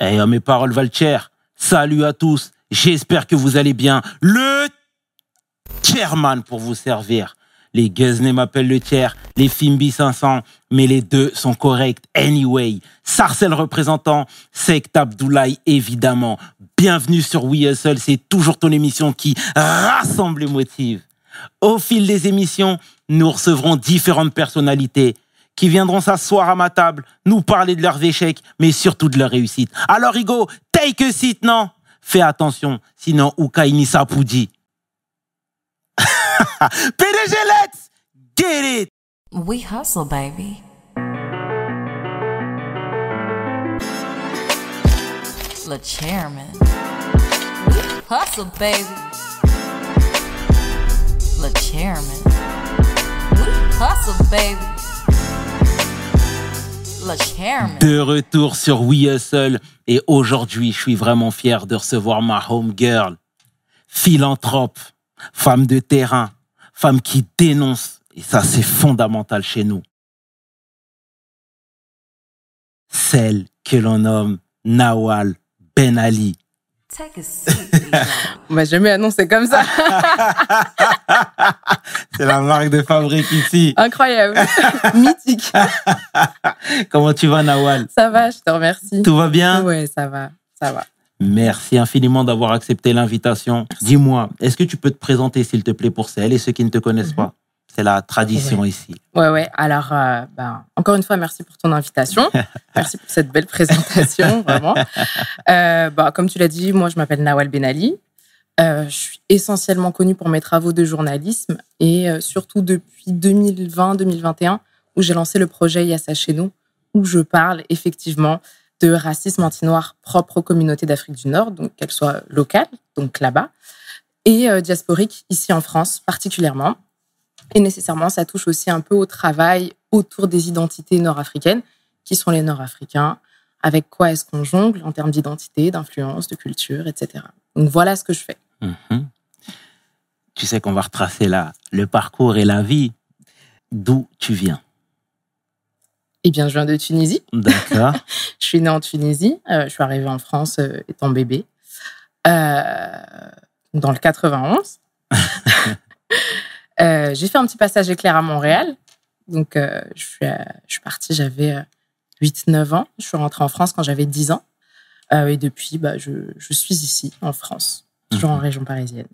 Eh, mes paroles valent cher. Salut à tous. J'espère que vous allez bien. Le chairman pour vous servir. Les Guesnay m'appellent le tiers, les Fimbi 500, mais les deux sont corrects anyway. Sarcel représentant, Sect Abdoulaye évidemment. Bienvenue sur We Hustle, c'est toujours ton émission qui rassemble les motifs. Au fil des émissions, nous recevrons différentes personnalités qui viendront s'asseoir à ma table, nous parler de leurs échecs, mais surtout de leurs réussites. Alors, Hugo, take a seat, non? Fais attention, sinon Ukaini Sapoudi. PDG, let's get it We hustle, baby. Le chairman. We hustle, baby. Le chairman. We hustle, baby. De retour sur We Hustle et aujourd'hui, je suis vraiment fier de recevoir ma home girl, philanthrope, femme de terrain, femme qui dénonce et ça c'est fondamental chez nous. Celle que l'on nomme Nawal Ben Ali. Take a seat, Lisa. On m'a jamais annoncé comme ça. C'est la marque de fabrique ici. Incroyable. Mythique. Comment tu vas Nawal? Ça va, je te remercie. Tout va bien? Ouais, ça va. Ça va. Merci infiniment d'avoir accepté l'invitation. Dis-moi, est-ce que tu peux te présenter, s'il te plaît, pour celles et ceux qui ne te connaissent Mhm. pas? C'est la tradition ici. Ouais, ouais. Alors, euh, ben, encore une fois, merci pour ton invitation. merci pour cette belle présentation, vraiment. Euh, bah, comme tu l'as dit, moi, je m'appelle Nawal Benali. Euh, je suis essentiellement connue pour mes travaux de journalisme et euh, surtout depuis 2020-2021 où j'ai lancé le projet Yassa chez nous, où je parle effectivement de racisme anti-noir propre aux communautés d'Afrique du Nord, donc qu'elles soient locales, donc là-bas, et euh, diasporiques ici en France particulièrement. Et nécessairement, ça touche aussi un peu au travail autour des identités nord-africaines. Qui sont les nord-africains Avec quoi est-ce qu'on jongle en termes d'identité, d'influence, de culture, etc. Donc voilà ce que je fais. Mhm. Tu sais qu'on va retracer là le parcours et la vie. D'où tu viens Eh bien, je viens de Tunisie. D'accord. Je suis née en Tunisie. Euh, je suis arrivée en France euh, étant bébé. Euh, dans le 91. Euh, j'ai fait un petit passage éclair à Montréal. Donc, euh, je, suis, euh, je suis partie, j'avais euh, 8-9 ans. Je suis rentrée en France quand j'avais 10 ans. Euh, et depuis, bah, je, je suis ici, en France, toujours en région parisienne.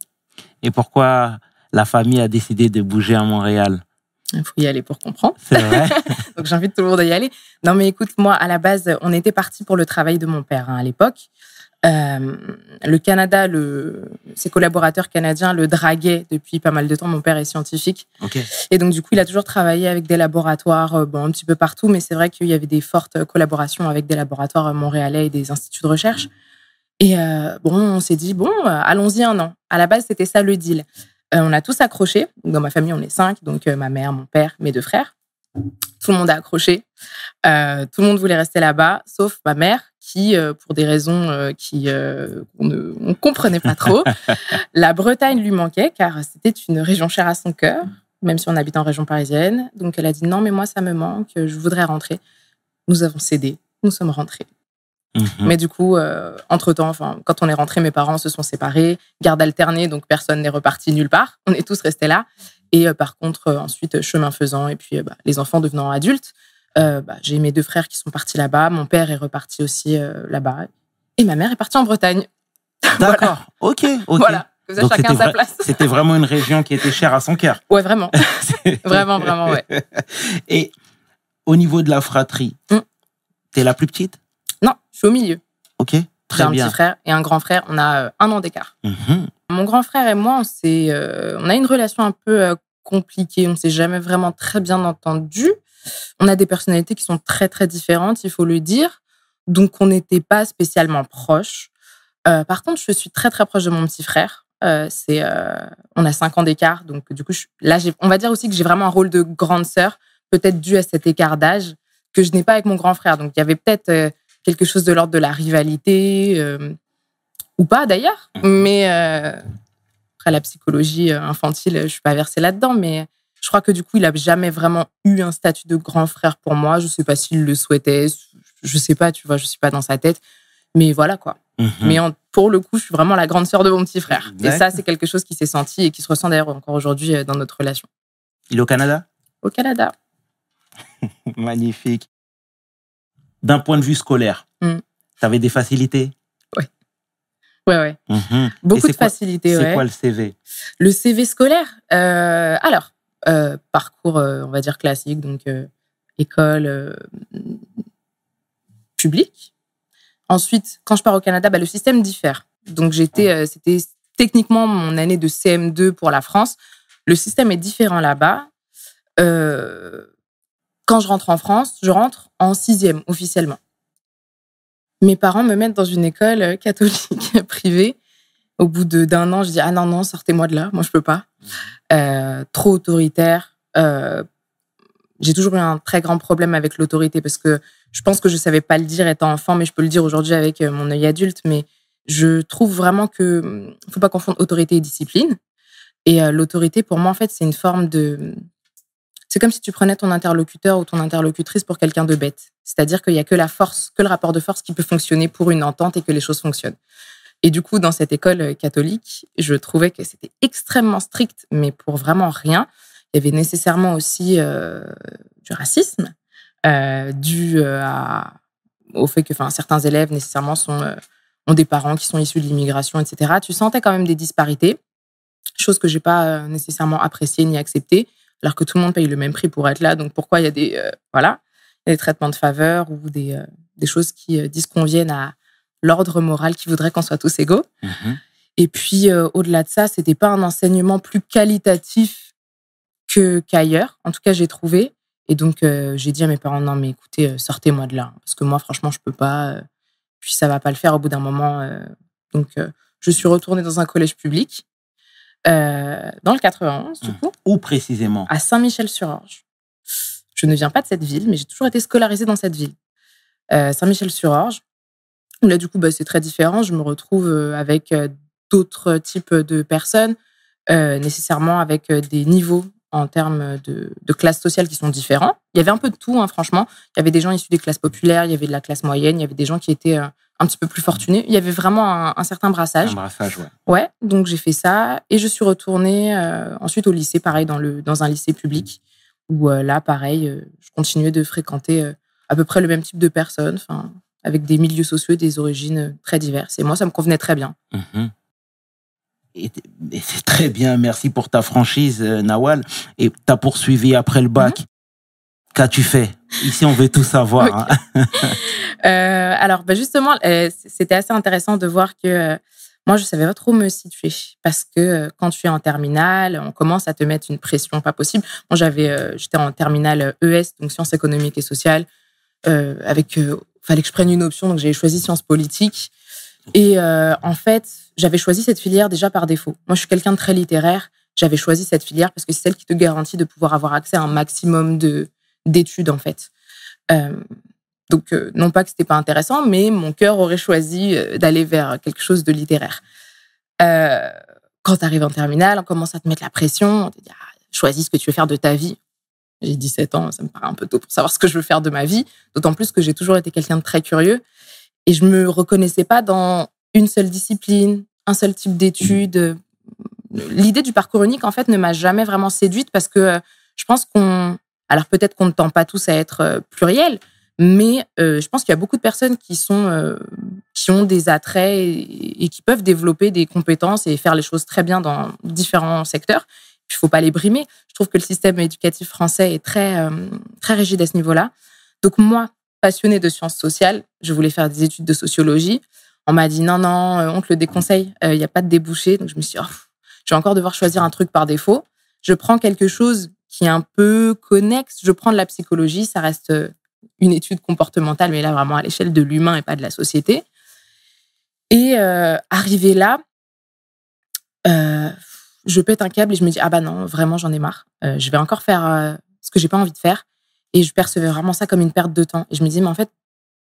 Et pourquoi la famille a décidé de bouger à Montréal? Il faut y aller pour comprendre. C'est vrai Donc j'invite tout le monde à y aller. Non mais écoute, moi à la base, on était parti pour le travail de mon père hein, à l'époque. Euh, le Canada, le, ses collaborateurs canadiens le draguaient depuis pas mal de temps. Mon père est scientifique Ok. et donc du coup il a toujours travaillé avec des laboratoires, euh, bon un petit peu partout, mais c'est vrai qu'il y avait des fortes collaborations avec des laboratoires montréalais et des instituts de recherche. Et euh, bon, on s'est dit bon, allons-y un an. À la base, c'était ça le deal. Euh, on a tous accroché. Dans ma famille, on est cinq, donc ma mère, mon père, mes deux frères. Tout le monde a accroché. Euh, tout le monde voulait rester là-bas, sauf ma mère, qui, euh, pour des raisons euh, qui euh, qu'on ne on comprenait pas trop, la Bretagne lui manquait car c'était une région chère à son cœur, même si on habite en région parisienne. Donc elle a dit non, mais moi ça me manque, je voudrais rentrer. Nous avons cédé, nous sommes rentrés. Mhm. Mais du coup, entre-temps, enfin, quand on est rentré, mes parents se sont séparés, garde alternée, donc personne n'est reparti nulle part. On est tous restés là. Et euh, par contre, euh, ensuite, chemin faisant, et puis euh, bah, les enfants devenant adultes, euh, bah, j'ai mes deux frères qui sont partis là-bas. Mon père est reparti aussi euh, là-bas. Et ma mère est partie en Bretagne. D'accord. Ok. ok. Voilà. Comme ça, Donc, chacun c'était sa place. C'était vraiment une région qui était chère à son cœur. Ouais, vraiment. Vraiment, vraiment, ouais. Et au niveau de la fratrie, Mm. t'es la plus petite? Non, je suis au milieu. Ok. J'ai Très un bien. petit frère et un grand frère. On a euh, un an d'écart. Mhm. Mon grand frère et moi, on, euh, on a une relation un peu euh, compliquée. On s'est jamais vraiment très bien entendu. On a des personnalités qui sont très, très différentes, il faut le dire. Donc, on n'était pas spécialement proches. Euh, par contre, je suis très, très proche de mon petit frère. Euh, on a cinq ans d'écart. Donc, du coup, là, on va dire aussi que j'ai vraiment un rôle de grande sœur, peut-être dû à cet écart d'âge que je n'ai pas avec mon grand frère. Donc, il y avait peut-être quelque chose de l'ordre de la rivalité, ou pas d'ailleurs. Mais euh, après, la psychologie euh, infantile, je suis pas versée là-dedans. Mais je crois que du coup, il a jamais vraiment eu un statut de grand frère pour moi. Je sais pas s'il le souhaitait. Je sais pas, tu vois, je suis pas dans sa tête. Mais voilà quoi. Mhm. Mais en- pour le coup, je suis vraiment la grande sœur de mon petit frère. Et ça, c'est quelque chose qui s'est senti et qui se ressent d'ailleurs encore aujourd'hui euh, dans notre relation. Il est au Canada? Au Canada. Magnifique. D'un point de vue scolaire, Mm. tu avais des facilités? Ouais, ouais. Mhm. Beaucoup de facilité, C'est ouais. quoi le CV Le CV scolaire, euh, alors, euh, parcours, euh, on va dire classique, donc école publique. Ensuite, quand je pars au Canada, bah, le système diffère. Donc, j'étais, c'était techniquement mon année de CM2 pour la France. Le système est différent là-bas. Quand je rentre en France, je rentre en sixième officiellement. Mes parents me mettent dans une école euh, catholique privée. Au bout d'un an, je dis ah non non sortez-moi de là, moi je peux pas. Euh, trop autoritaire. Euh, j'ai toujours eu un très grand problème avec l'autorité parce que je pense que je savais pas le dire étant enfant, mais je peux le dire aujourd'hui avec mon œil adulte. Mais je trouve vraiment que hum, faut pas confondre autorité et discipline. Et l'autorité, pour moi, en fait, c'est une forme de. C'est comme si tu prenais ton interlocuteur ou ton interlocutrice pour quelqu'un de bête. C'est-à-dire qu'il y a que la force, que le rapport de force qui peut fonctionner pour une entente et que les choses fonctionnent. Et du coup, dans cette école euh, catholique, je trouvais que c'était extrêmement strict, mais pour vraiment rien. Il y avait nécessairement aussi euh, du racisme euh, dû au fait que certains élèves nécessairement ont des parents qui sont issus de l'immigration, etc. Tu sentais quand même des disparités, chose que j'ai pas nécessairement appréciée ni acceptée, alors que tout le monde paye le même prix pour être là. Donc pourquoi il y a des euh, voilà des traitements de faveur ou des, euh, des choses qui euh, disconviennent à l'ordre moral qui voudrait qu'on soit tous égaux. Mhm. Et puis, au-delà de ça, c'était pas un enseignement plus qualitatif que qu'ailleurs. En tout cas, j'ai trouvé. Et donc, j'ai dit à mes parents, non, mais écoutez, sortez-moi de là. Parce que moi, franchement, je peux pas. puis, ça va pas le faire au bout d'un moment. donc, je suis retournée dans un collège public, euh, dans le 91, du Mhm. coup, Où précisément? À Saint-Michel-sur-Orge. Je ne viens pas de cette ville, mais j'ai toujours été scolarisée dans cette ville. Euh, Saint-Michel-sur-Orge. Là, du coup, bah, c'est très différent. Je me retrouve euh, avec d'autres types de personnes, euh, nécessairement avec des niveaux en termes de, de classe sociale qui sont différents. Il y avait un peu de tout, hein, franchement. Il y avait des gens issus des classes populaires, il y avait de la classe moyenne, il y avait des gens qui étaient un petit peu plus fortunés. Il y avait vraiment un, un certain brassage. Un brassage, ouais. Ouais, donc j'ai fait ça et je suis retournée euh, ensuite au lycée, pareil, dans, le, dans un lycée public où euh, là, pareil, euh, je continuais de fréquenter à peu près le même type de personnes, avec des milieux sociaux et des origines très diverses. Et moi, ça me convenait très bien. Mhm. Et, c'est très bien, merci pour ta franchise, Nawal. Et tu as poursuivi après le bac? Mhm. Qu'as-tu fait Ici, on veut tout savoir. hein. Euh, alors, bah, justement, euh, c'était assez intéressant de voir que euh, moi, je savais pas trop me situer parce que quand tu es en terminale, on commence à te mettre une pression pas possible. Moi, j'avais, j'étais en terminale ES, donc sciences économiques et sociales, avec, fallait que je prenne une option, donc j'ai choisi sciences politiques. Et en fait, j'avais choisi cette filière déjà par défaut. Moi, je suis quelqu'un de très littéraire. J'avais choisi cette filière parce que c'est celle qui te garantit de pouvoir avoir accès à un maximum de d'études en fait. Euh, donc, euh, non pas que c'était pas intéressant, mais mon cœur aurait choisi euh, d'aller vers quelque chose de littéraire. Quand tu arrives en terminale, on commence à te mettre la pression, on te dit ah, choisis ce que tu veux faire de ta vie. J'ai 17 ans, ça me paraît un peu tôt pour savoir ce que je veux faire de ma vie, d'autant plus que j'ai toujours été quelqu'un de très curieux et je me reconnaissais pas dans une seule discipline, un seul type d'études. L'idée du parcours unique, en fait, ne m'a jamais vraiment séduite parce que je pense qu'on, alors peut-être qu'on ne tend pas tous à être euh, pluriel, mais euh, je pense qu'il y a beaucoup de personnes qui sont, euh, qui ont des attraits et, qui peuvent développer des compétences et faire les choses très bien dans différents secteurs. Il faut pas les brimer. Je trouve que le système éducatif français est très, très rigide à ce niveau-là. Donc moi, passionnée de sciences sociales, je voulais faire des études de sociologie. On m'a dit non, non, on te le déconseille, il n'y a pas de débouché. Donc je me suis dit, oh, je vais encore devoir choisir un truc par défaut. Je prends quelque chose qui est un peu connexe. Je prends de la psychologie, ça reste euh, une étude comportementale, mais là vraiment à l'échelle de l'humain et pas de la société. Et euh, arrivé là, euh, je pète un câble et je me dis ah bah non, vraiment j'en ai marre. Je vais encore faire ce que j'ai pas envie de faire. Et je percevais vraiment ça comme une perte de temps. Et je me disais mais en fait,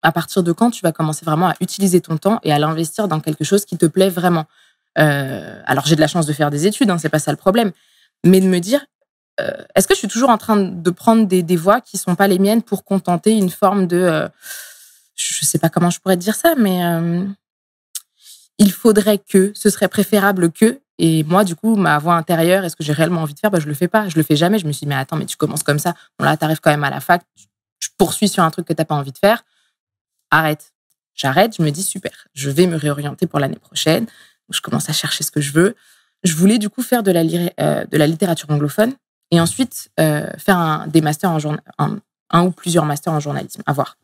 à partir de quand tu vas commencer vraiment à utiliser ton temps et à l'investir dans quelque chose qui te plaît vraiment Alors j'ai de la chance de faire des études, hein, c'est pas ça le problème, mais de me dire est-ce que je suis toujours en train de prendre des, voies qui sont pas les miennes pour contenter une forme de euh, je sais pas comment je pourrais dire ça, mais euh, il faudrait que, ce serait préférable que. Et moi, du coup, ma voix intérieure, est-ce que j'ai réellement envie de faire bah, Je le fais pas. Je le fais jamais. Je me suis dit, mais attends, mais tu commences comme ça. Là, tu arrives quand même à la fac. Tu poursuis sur un truc que tu n'as pas envie de faire. Arrête. J'arrête. Je me dis, super. Je vais me réorienter pour l'année prochaine. Je commence à chercher ce que je veux. Je voulais, du coup, faire euh, de la littérature anglophone et ensuite euh, faire un, des masters en un, ou plusieurs masters en journalisme. À voir.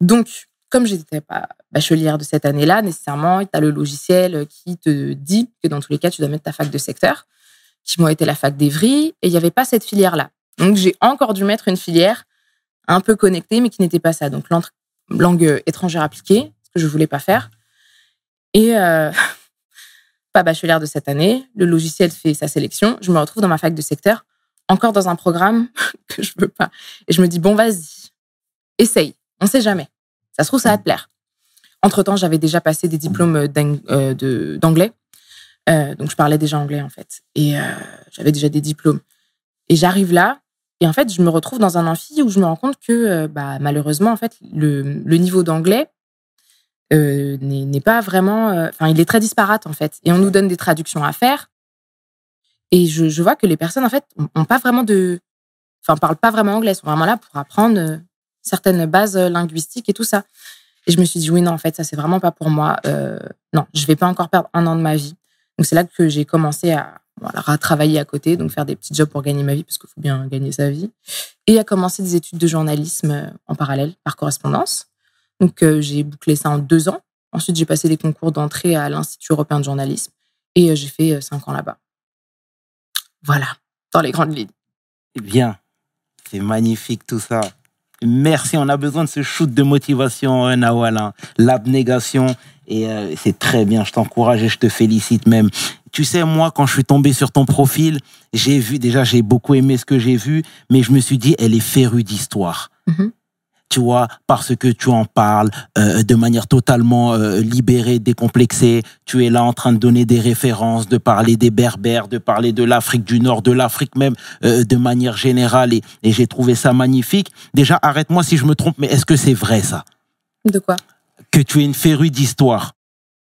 Donc, comme je n'étais pas bachelière de cette année-là, nécessairement, tu as le logiciel qui te dit que dans tous les cas, tu dois mettre ta fac de secteur, qui moi été la fac d'Evry, et il n'y avait pas cette filière-là. Donc, j'ai encore dû mettre une filière un peu connectée, mais qui n'était pas ça. Donc, langue étrangère appliquée, ce que je voulais pas faire. Et euh, pas bachelière de cette année, le logiciel fait sa sélection, je me retrouve dans ma fac de secteur, encore dans un programme que je veux pas. Et je me dis, bon, vas-y, essaye, on sait jamais. Ça se trouve, ça va te plaire. Entre-temps, j'avais déjà passé des diplômes euh, d'anglais. Euh, donc, je parlais déjà anglais, en fait. Et euh, j'avais déjà des diplômes. Et j'arrive là, et en fait, je me retrouve dans un amphi où je me rends compte que, bah, malheureusement, en fait, le, niveau d'anglais n'est pas vraiment... Enfin, il est très disparate, en fait. Et on nous donne des traductions à faire. Et je, vois que les personnes, en fait, n'ont pas vraiment de... Enfin, parlent pas vraiment anglais. Sont vraiment là pour apprendre certaines bases linguistiques et tout ça. Et je me suis dit, oui, non, en fait, ça, c'est vraiment pas pour moi. Euh, non, je vais pas encore perdre un an de ma vie. Donc, c'est là que j'ai commencé à, voilà, à travailler à côté, donc faire des petits jobs pour gagner ma vie, parce qu'il faut bien gagner sa vie. Et à commencer des études de journalisme euh, en parallèle, par correspondance. Donc, euh, j'ai bouclé ça en deux ans. Ensuite, j'ai passé des concours d'entrée à l'Institut européen de journalisme. Et j'ai fait cinq ans là-bas. Voilà, dans les grandes lignes. Bien. C'est magnifique tout ça. Merci, on a besoin de ce shoot de motivation, hein, Nawal. Hein. L'abnégation, et euh, c'est très bien, je t'encourage et je te félicite même. Tu sais, moi, quand je suis tombé sur ton profil, j'ai vu, déjà, j'ai beaucoup aimé ce que j'ai vu, mais je me suis dit, elle est férue d'histoire. Mm-hmm tu vois, parce que tu en parles euh, de manière totalement euh, libérée, décomplexée. Tu es là en train de donner des références, de parler des Berbères, de parler de l'Afrique du Nord, de l'Afrique même euh, de manière générale. Et, j'ai trouvé ça magnifique. Déjà, arrête-moi si je me trompe, mais est-ce que c'est vrai ça? De quoi? Que tu es une férue d'histoire.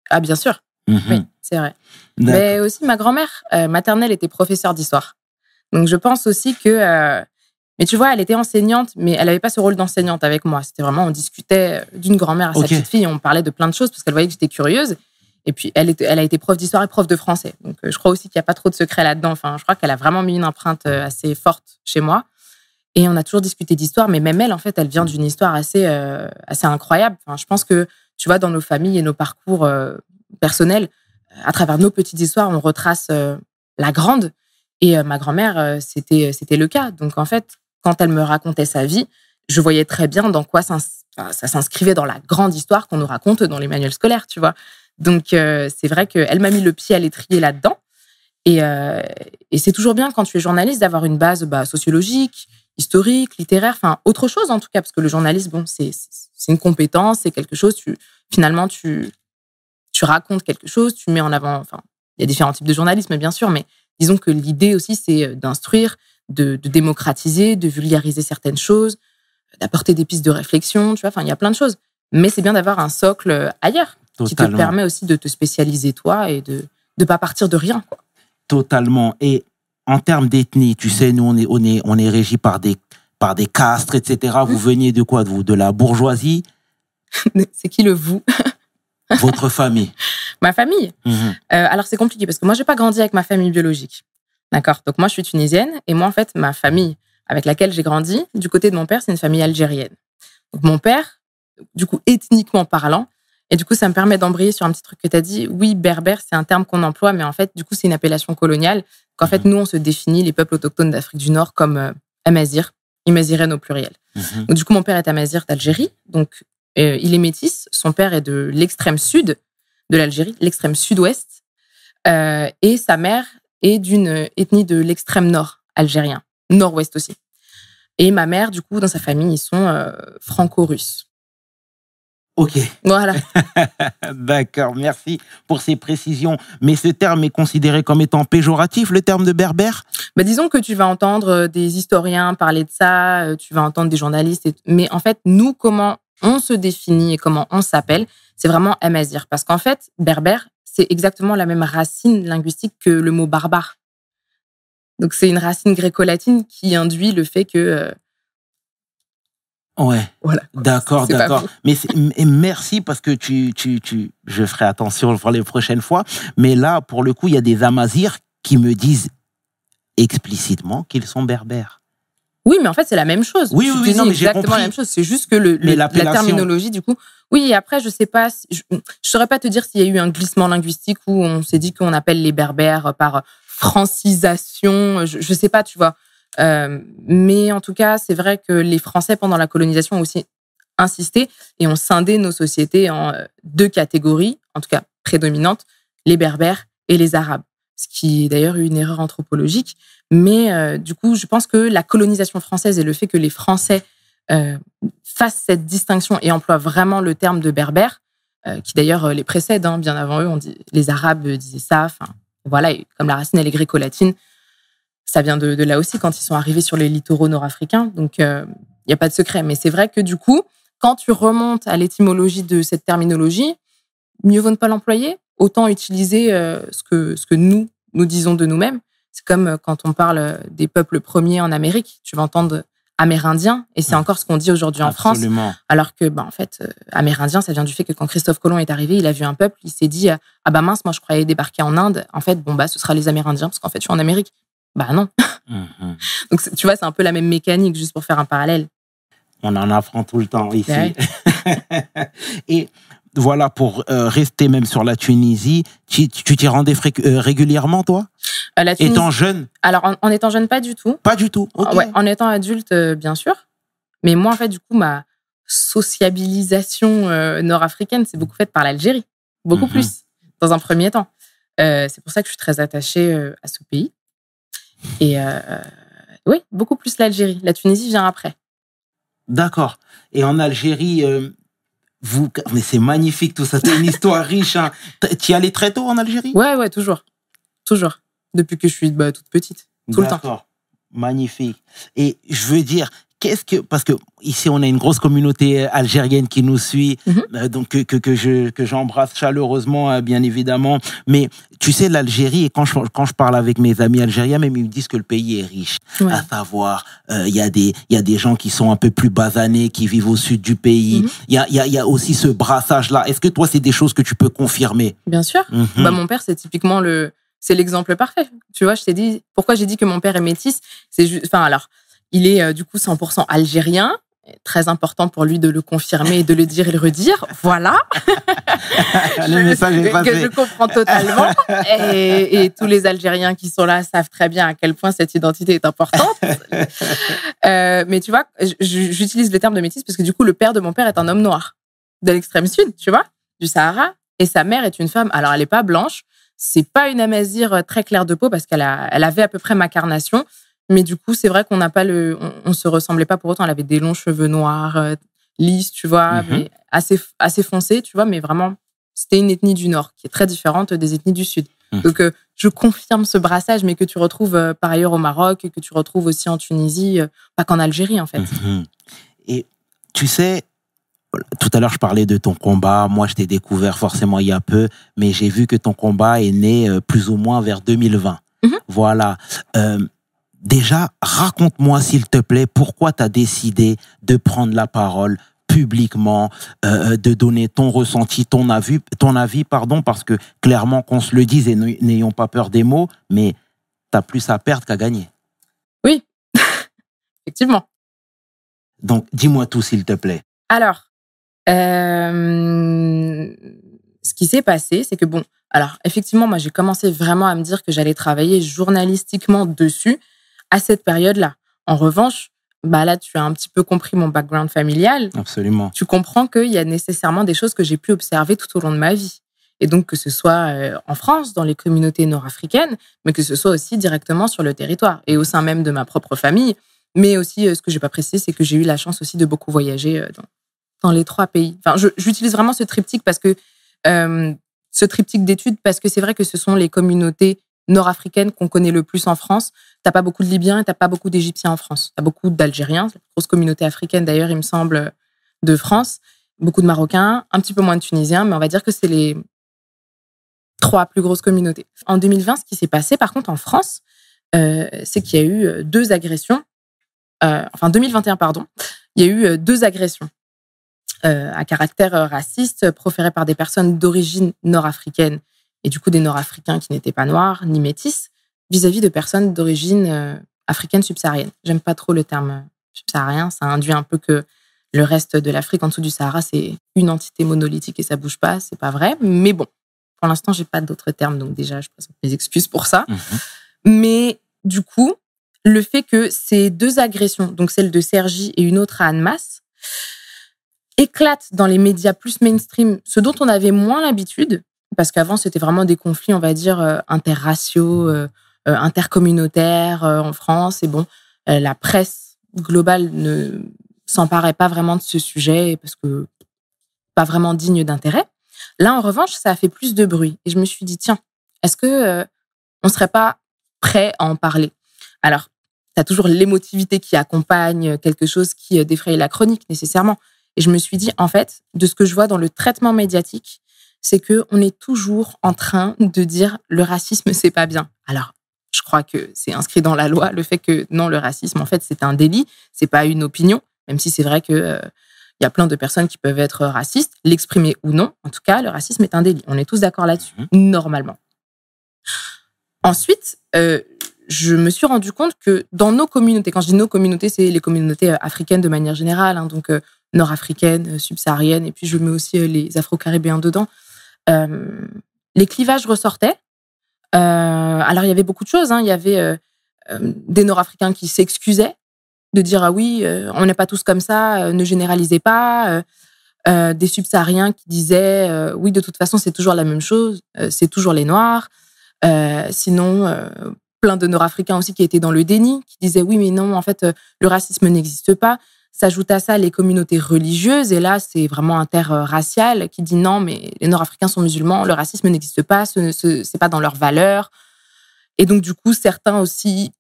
Ah, bien sûr. Mhm. Oui, c'est vrai. Mais aussi, ma grand-mère maternelle était professeure d'histoire. Donc, je pense aussi que mais tu vois, elle était enseignante, mais elle n'avait pas ce rôle d'enseignante avec moi. C'était vraiment, on discutait d'une grand-mère à sa petite fille, on parlait de plein de choses parce qu'elle voyait que j'étais curieuse. Et puis, elle, elle a été prof d'histoire et prof de français. Donc, euh, je crois aussi qu'il n'y a pas trop de secrets là-dedans. Enfin, je crois qu'elle a vraiment mis une empreinte euh, assez forte chez moi. Et on a toujours discuté d'histoire, mais même elle, en fait, elle vient d'une histoire assez, euh, assez incroyable. Enfin, je pense que, tu vois, dans nos familles et nos parcours personnels, à travers nos petites histoires, on retrace la grande. Et ma grand-mère, c'était, c'était le cas. Donc, en fait, quand elle me racontait sa vie, je voyais très bien dans quoi ça, s'inscrivait dans la grande histoire qu'on nous raconte dans les manuels scolaires, tu vois. Donc, euh, c'est vrai qu'elle m'a mis le pied à l'étrier là-dedans. Euh, et, c'est toujours bien quand tu es journaliste d'avoir une base bah, sociologique, historique, littéraire, enfin autre chose en tout cas, parce que le journalisme, bon, c'est une compétence, c'est quelque chose. Finalement, tu, tu racontes quelque chose, tu mets en avant. Enfin, il y a différents types de journalisme, bien sûr, mais disons que l'idée aussi, c'est d'instruire, de, démocratiser, de vulgariser certaines choses, d'apporter des pistes de réflexion, tu vois, enfin, il y a plein de choses. Mais c'est bien d'avoir un socle ailleurs qui te permet aussi de te spécialiser toi et de ne pas partir de rien. Quoi. Totalement. Et en termes d'ethnie, tu sais, nous, on est, on est, on est régi par des, par des castres, etc. Vous mmh. veniez de quoi? De vous De la bourgeoisie? C'est qui le vous? Votre famille Ma famille mmh. euh, Alors, c'est compliqué parce que moi, je n'ai pas grandi avec ma famille biologique. D'accord Donc moi, je suis tunisienne et moi, en fait, ma famille avec laquelle j'ai grandi, du côté de mon père, c'est une famille algérienne. Donc mon père, du coup, ethniquement parlant, et du coup, ça me permet d'embrayer sur un petit truc que tu as dit. Oui, berbère, c'est un terme qu'on emploie, mais en fait, du coup, c'est une appellation coloniale. Qu'en fait, mhm. nous, on se définit, les peuples autochtones d'Afrique du Nord, comme euh, Amazir, Imazirène au pluriel. Mhm. Donc, du coup, mon père est Amazir d'Algérie. Donc, euh, il est métis. Son père est de l'extrême sud de l'Algérie, l'extrême sud-ouest. Euh, et sa mère et d'une ethnie de l'extrême nord algérien, nord-ouest aussi. Et ma mère, du coup, dans sa famille, ils sont euh, franco-russes. Ok. Voilà. D'accord, merci pour ces précisions. Mais ce terme est considéré comme étant péjoratif, le terme de berbère? Bah, Disons que tu vas entendre des historiens parler de ça, euh, tu vas entendre des journalistes. Mais en fait, nous, comment on se définit et comment on s'appelle, c'est vraiment Amazir. Parce qu'en fait, berbère, c'est exactement la même racine linguistique que le mot barbare. Donc c'est une racine gréco-latine qui induit le fait que euh, Ouais. voilà. D'accord, d'accord. Mais et merci parce que tu, tu, tu, je ferai attention pour les prochaines fois. Mais là, pour le coup, il y a des Amazirs qui me disent explicitement qu'ils sont berbères. Oui, mais en fait, c'est la même chose. Oui, oui, oui, non, mais j'ai exactement compris. la même chose. C'est juste que le, Mais le- la terminologie, du coup. Oui, après, je sais pas, je, je saurais pas te dire s'il y a eu un glissement linguistique où on s'est dit qu'on appelle les berbères par francisation. Je, je sais pas, tu vois. Euh, mais en tout cas, c'est vrai que les Français, pendant la colonisation, ont aussi insisté et ont scindé nos sociétés en euh, deux catégories, en tout cas prédominantes, les berbères et les arabes. Ce qui est d'ailleurs une erreur anthropologique. Mais euh, du coup, je pense que la colonisation française et le fait que les Français euh, fassent cette distinction et emploient vraiment le terme de berbère, euh, qui d'ailleurs euh, les précède, hein, bien avant eux, on dit, les Arabes disaient ça. Enfin, voilà, comme la racine elle est gréco-latine, ça vient de, là aussi quand ils sont arrivés sur les littoraux nord-africains. Donc, il n'y a pas de secret. Mais c'est vrai que du coup, quand tu remontes à l'étymologie de cette terminologie, mieux vaut ne pas l'employer. Autant utiliser ce, que, ce que nous, nous disons de nous-mêmes. C'est comme quand on parle des peuples premiers en Amérique. Tu vas entendre amérindien, et c'est encore ce qu'on dit aujourd'hui en France. Alors que, bah, en fait, euh, amérindien, ça vient du fait que quand Christophe Colomb est arrivé, il a vu un peuple, il s'est dit, euh, ah bah mince, moi je croyais débarquer en Inde. En fait, bon bah, ce sera les Amérindiens, parce qu'en fait, je suis en Amérique. Bah non. Mhm. Donc tu vois, c'est un peu la même mécanique, juste pour faire un parallèle. On en apprend tout le temps ici. Et voilà, pour euh, rester même sur la Tunisie, tu t'y rendais euh, régulièrement, toi? Euh, la Tunisie- Étant jeune? Alors, en, en étant jeune, pas du tout. Pas du tout. Ouais, en étant adulte, euh, bien sûr. Mais moi, en fait, du coup, ma sociabilisation nord-africaine, c'est beaucoup faite par l'Algérie. Beaucoup Mhm. plus, dans un premier temps. C'est pour ça que je suis très attachée à ce pays. Et oui, beaucoup plus l'Algérie. La Tunisie vient après. D'accord. Et en Algérie, vous, mais c'est magnifique tout ça. C'est une histoire riche. Hein. Tu y allais très tôt en Algérie? Ouais, ouais, toujours. Toujours. Depuis que je suis bah, toute petite. Tout le temps. Magnifique. Et je veux dire, qu'est-ce que parce que ici on a une grosse communauté algérienne qui nous suit, euh, donc que que, que je que j'embrasse chaleureusement euh, bien évidemment. Mais tu sais l'Algérie et quand je quand je parle avec mes amis algériens, même ils me disent que le pays est riche. Ouais. À savoir, euh, il y a des il y a des gens qui sont un peu plus basanés, qui vivent au sud du pays. Mhm. Il y a il y a y a aussi ce brassage là. Est-ce que toi c'est des choses que tu peux confirmer? Bien sûr. Mhm. Bah, mon père, c'est typiquement le, c'est l'exemple parfait. Tu vois, je t'ai dit, pourquoi j'ai dit que mon père est métis, c'est juste, enfin, alors, il est euh, du coup 100% algérien. Très important pour lui de le confirmer et de le dire et le redire. Voilà. Le message est que passé. je comprends totalement. Et, et tous les Algériens qui sont là savent très bien à quel point cette identité est importante. Euh, mais tu vois, j'utilise le terme de métis parce que du coup, le père de mon père est un homme noir de l'extrême sud, tu vois, du Sahara. Et sa mère est une femme. Alors, elle n'est pas blanche. C'est pas une amazir très claire de peau parce qu'elle elle avait à peu près ma carnation. Mais du coup, c'est vrai qu'on n'a pas le, on, on se ressemblait pas pour autant. Elle avait des longs cheveux noirs, euh, lisses, tu vois, Mhm. mais assez, assez foncés, tu vois, mais vraiment, c'était une ethnie du Nord qui est très différente des ethnies du Sud. Mhm. Donc, euh, je confirme ce brassage, mais que tu retrouves euh, par ailleurs au Maroc, que tu retrouves aussi en Tunisie, pas qu'en Algérie, en fait. Mhm. Et tu sais, tout à l'heure, je parlais de ton combat. Moi, je t'ai découvert forcément il y a peu, mais j'ai vu que ton combat est né plus ou moins vers 2020. Mhm. Voilà. Euh, déjà, raconte-moi, s'il te plaît, pourquoi tu as décidé de prendre la parole publiquement, euh, de donner ton ressenti, ton avis, ton avis, pardon, parce que clairement, qu'on se le dise et n'ayons pas peur des mots, mais tu as plus à perdre qu'à gagner. Effectivement. Donc, dis-moi tout, s'il te plaît. Alors, euh, ce qui s'est passé, c'est que bon, alors effectivement, moi j'ai commencé vraiment à me dire que j'allais travailler journalistiquement dessus à cette période-là. En revanche, bah là, tu as un petit peu compris mon background familial. Absolument. Tu comprends qu'il y a nécessairement des choses que j'ai pu observer tout au long de ma vie. Et donc que ce soit euh, en France, dans les communautés nord-africaines, mais que ce soit aussi directement sur le territoire et au sein même de ma propre famille. Mais aussi, euh, ce que j'ai pas précisé, c'est que j'ai eu la chance aussi de beaucoup voyager euh, dans, dans les trois pays. Enfin, j'utilise vraiment ce triptyque parce que euh, ce triptyque d'études parce que c'est vrai que ce sont les communautés nord-africaines qu'on connaît le plus en France. T'as pas beaucoup de Libyens et t'as pas beaucoup d'Égyptiens en France. T'as beaucoup d'Algériens, la grosse communauté africaine d'ailleurs, il me semble, de France. beaucoup de Marocains, un petit peu moins de Tunisiens, mais on va dire que c'est les trois plus grosses communautés. En 2020, ce qui s'est passé, par contre, en France, euh, c'est qu'il y a eu euh, deux agressions. Euh, enfin, 2021, pardon. Il y a eu deux agressions à caractère raciste proférées par des personnes d'origine nord-africaine et du coup des nord-africains qui n'étaient pas noirs ni métis vis-à-vis de personnes d'origine euh, africaine subsaharienne. J'aime pas trop le terme euh, subsaharien, ça induit un peu que le reste de l'Afrique en dessous du Sahara, c'est une entité monolithique et ça bouge pas, c'est pas vrai. Mais bon, pour l'instant, j'ai pas d'autres termes, donc déjà, je présente mes excuses pour ça. Mhm. Mais du coup, le fait que ces deux agressions, donc celle de Sergi et une autre à Annemasse, éclatent dans les médias plus mainstream, ce dont on avait moins l'habitude, parce qu'avant c'était vraiment des conflits, on va dire, euh, interraciaux, euh, euh, intercommunautaires en France. Et bon, la presse globale ne s'emparait pas vraiment de ce sujet parce que pas vraiment digne d'intérêt. Là, en revanche, ça a fait plus de bruit. Et je me suis dit, tiens, est-ce que euh, on serait pas prêt à en parler? Alors, tu as toujours l'émotivité qui accompagne quelque chose qui défraye la chronique nécessairement. Et je me suis dit, en fait, de ce que je vois dans le traitement médiatique, c'est que on est toujours en train de dire le racisme, c'est pas bien. Alors, je crois que c'est inscrit dans la loi le fait que non, le racisme, en fait, c'est un délit, c'est pas une opinion, même si c'est vrai que euh, il y a plein de personnes qui peuvent être racistes, l'exprimer ou non. En tout cas, le racisme est un délit. On est tous d'accord là-dessus, normalement. Ensuite, euh, je me suis rendu compte que dans nos communautés, quand je dis nos communautés, c'est les communautés euh, africaines de manière générale, hein, donc euh, nord-africaines, euh, subsahariennes, et puis je mets aussi euh, les afro-caribéens dedans. Euh, les clivages ressortaient. Euh, alors, il y avait beaucoup de choses. hein. Il y avait euh, des nord-africains qui s'excusaient de dire ah oui, on n'est pas tous comme ça, ne généralisez pas. Des subsahariens qui disaient oui, de toute façon, c'est toujours la même chose, c'est toujours les noirs. Sinon, plein de nord-africains aussi qui étaient dans le déni, qui disaient oui, mais non, en fait, le racisme n'existe pas. S'ajoute à ça les communautés religieuses, et là, c'est vraiment interracial qui dit non, mais les nord-africains sont musulmans, le racisme n'existe pas, ce n'est pas dans leurs valeurs. Et donc, du coup, certains aussi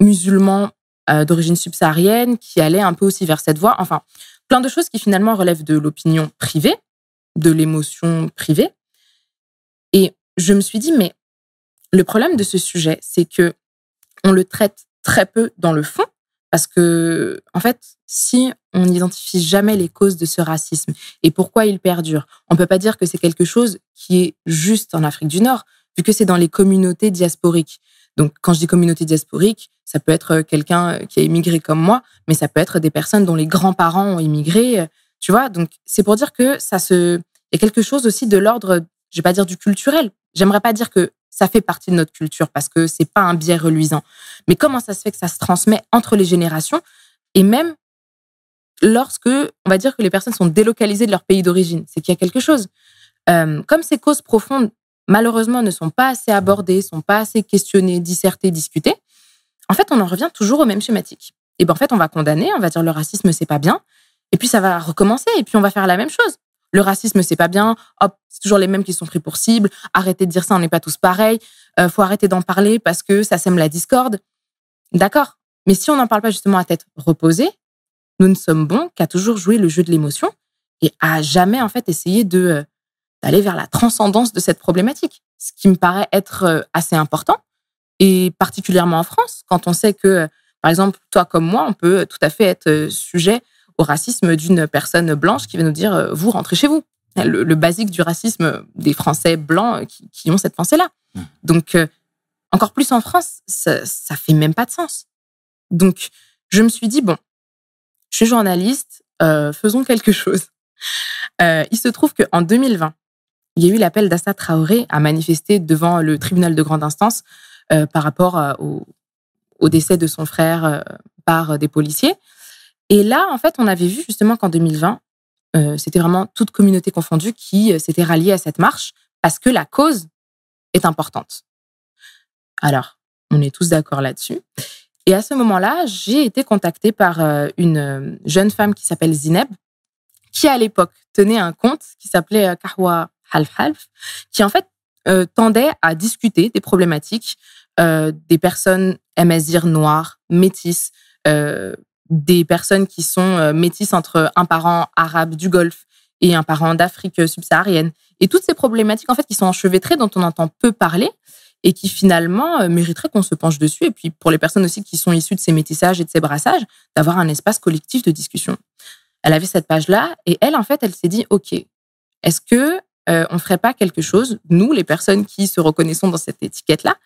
musulmans euh, d'origine subsaharienne qui allaient un peu aussi vers cette voie. Enfin, plein de choses qui finalement relèvent de l'opinion privée, de l'émotion privée. Et je me suis dit, mais le problème de ce sujet, c'est que on le traite très peu dans le fond, parce que, en fait, si on n'identifie jamais les causes de ce racisme et pourquoi il perdure, on peut pas dire que c'est quelque chose qui est juste en Afrique du Nord, vu que c'est dans les communautés diasporiques. Donc, quand je dis communauté diasporique, ça peut être quelqu'un qui a immigré comme moi, mais ça peut être des personnes dont les grands-parents ont immigré, euh, tu vois. Donc, c'est pour dire que ça se, il y a quelque chose aussi de l'ordre, je vais pas dire du culturel. J'aimerais pas dire que ça fait partie de notre culture parce que c'est pas un biais reluisant. Mais comment ça se fait que ça se transmet entre les générations et même lorsque, on va dire que les personnes sont délocalisées de leur pays d'origine, c'est qu'il y a quelque chose. Euh, comme ces causes profondes, malheureusement, ne sont pas assez abordées, sont pas assez questionnées, dissertées, discutées, en fait, on en revient toujours au même schématique. Et ben, en fait, on va condamner, on va dire le racisme, c'est pas bien, et puis ça va recommencer, et puis on va faire la même chose. Le racisme, c'est pas bien. Hop, c'est toujours les mêmes qui sont pris pour cible. Arrêtez de dire ça, on n'est pas tous pareils. Euh, faut arrêter d'en parler parce que ça sème la discorde. D'accord. Mais si on n'en parle pas justement à tête reposée, nous ne sommes bons qu'à toujours jouer le jeu de l'émotion et à jamais en fait essayer de euh, d'aller vers la transcendance de cette problématique. Ce qui me paraît être euh, assez important et particulièrement en France, quand on sait que, par exemple, toi comme moi, on peut tout à fait être sujet au racisme d'une personne blanche qui va nous dire euh, vous rentrez chez vous. Le, le basique du racisme des Français blancs qui, qui ont cette pensée-là. Mm. Donc, euh, encore plus en France, ça, ça fait même pas de sens. Donc, je me suis dit bon, je suis journaliste, euh, faisons quelque chose. Euh, il se trouve qu'en 2020, il y a eu l'appel d'Assa Traoré à manifester devant le tribunal de grande instance euh, par rapport au, au décès de son frère euh, par des policiers. Et là, en fait, on avait vu justement qu'en 2020, euh, c'était vraiment toute communauté confondue qui euh, s'était ralliée à cette marche parce que la cause est importante. Alors, on est tous d'accord là-dessus. Et à ce moment-là, j'ai été contactée par euh, une jeune femme qui s'appelle Zineb, qui à l'époque tenait un compte qui s'appelait Kahwa Half Half, qui en fait tendait à discuter des problématiques des personnes MSIR noires, métisses, des personnes qui sont euh, métisses entre un parent arabe du Golfe et un parent d'Afrique subsaharienne. Et toutes ces problématiques, en fait, qui sont enchevêtrées, dont on entend peu parler, et qui finalement euh, mériteraient qu'on se penche dessus. Et puis pour les personnes aussi qui sont issues de ces métissages et de ces brassages, d'avoir un espace collectif de discussion. Elle avait cette page-là, et elle, en fait, elle s'est dit, OK, est-ce que euh, on ferait pas quelque chose, nous, les personnes qui se reconnaissons dans cette étiquette-là,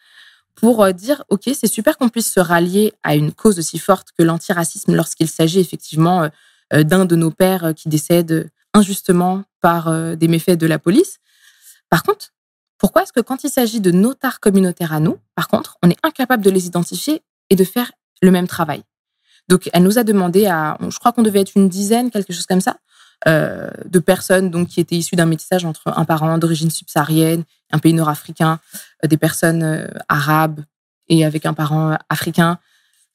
pour euh, dire, OK, c'est super qu'on puisse se rallier à une cause aussi forte que l'antiracisme lorsqu'il s'agit effectivement euh, euh, d'un de nos pères qui décède injustement par des méfaits de la police. Par contre, pourquoi est-ce que quand il s'agit de nos tares communautaires à nous, par contre, on est incapable de les identifier et de faire le même travail? Donc, elle nous a demandé à, je crois qu'on devait être une dizaine, quelque chose comme ça, euh, de personnes donc qui étaient issues d'un métissage entre un parent d'origine subsaharienne, un pays nord-africain, euh, des personnes euh, arabes et avec un parent africain,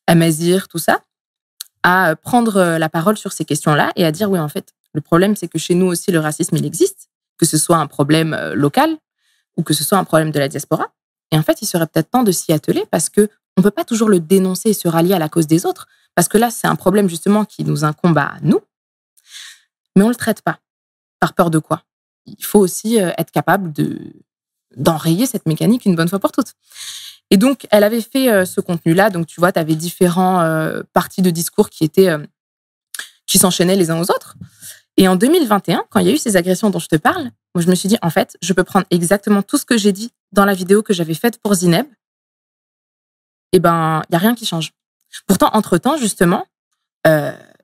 amazir, tout ça, à prendre la parole sur ces questions-là et à dire oui en fait le problème c'est que chez nous aussi le racisme il existe, que ce soit un problème local ou que ce soit un problème de la diaspora. Et en fait il serait peut-être temps de s'y atteler parce que on peut pas toujours le dénoncer et se rallier à la cause des autres parce que là c'est un problème justement qui nous incombe à nous mais on le traite pas. Par peur de quoi? Il faut aussi euh, être capable de d'enrayer cette mécanique une bonne fois pour toutes. Et donc, elle avait fait euh, ce contenu-là. Donc, tu vois, tu avais différents euh, parties de discours qui étaient euh, qui s'enchaînaient les uns aux autres. Et en 2021, quand il y a eu ces agressions dont je te parle, moi, je me suis dit, en fait, je peux prendre exactement tout ce que j'ai dit dans la vidéo que j'avais faite pour Zineb. Et ben, il y a rien qui change. Pourtant, entre-temps, justement,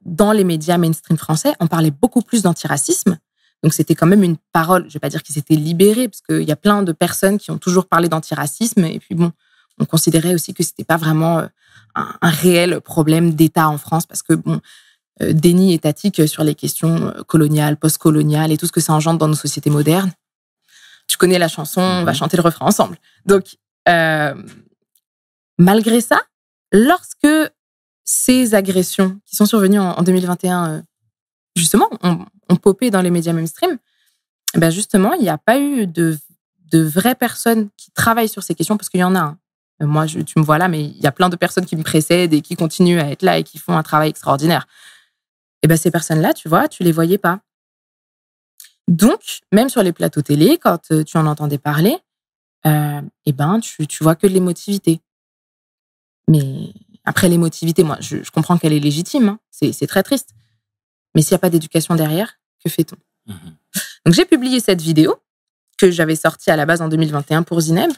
dans les médias mainstream français, on parlait beaucoup plus d'antiracisme. Donc c'était quand même une parole, je vais pas dire qu'ils étaient libérés, parce qu'il y a plein de personnes qui ont toujours parlé d'antiracisme. Et puis bon, on considérait aussi que c'était pas vraiment euh, un, un réel problème d'État en France, parce que bon, euh, déni étatique sur les questions euh, coloniales, post-coloniales et tout ce que ça engendre dans nos sociétés modernes. Tu connais la chanson, on va chanter le refrain ensemble. Donc, euh, malgré ça, lorsque ces agressions qui sont survenues en, en 2021, euh, justement, ont, ont popé dans les médias mainstream, eh ben justement, il n'y a pas eu de, de vraies personnes qui travaillent sur ces questions, parce qu'il y en a. hein. Euh, Moi, tu me vois là, mais il y a plein de personnes qui me précèdent et qui continuent à être là et qui font un travail extraordinaire. Et ben ces personnes-là, tu vois, tu les voyais pas. Donc, même sur les plateaux télé, quand euh, tu en entendais parler, euh, eh ben, tu, tu vois que de l'émotivité. Mais après l'émotivité, moi, je, je comprends qu'elle est légitime. hein. C'est très triste. Mais s'il n'y a pas d'éducation derrière, que fait-on? Mhm. Donc, j'ai publié cette vidéo que j'avais sortie à la base en 2021 pour Zineb.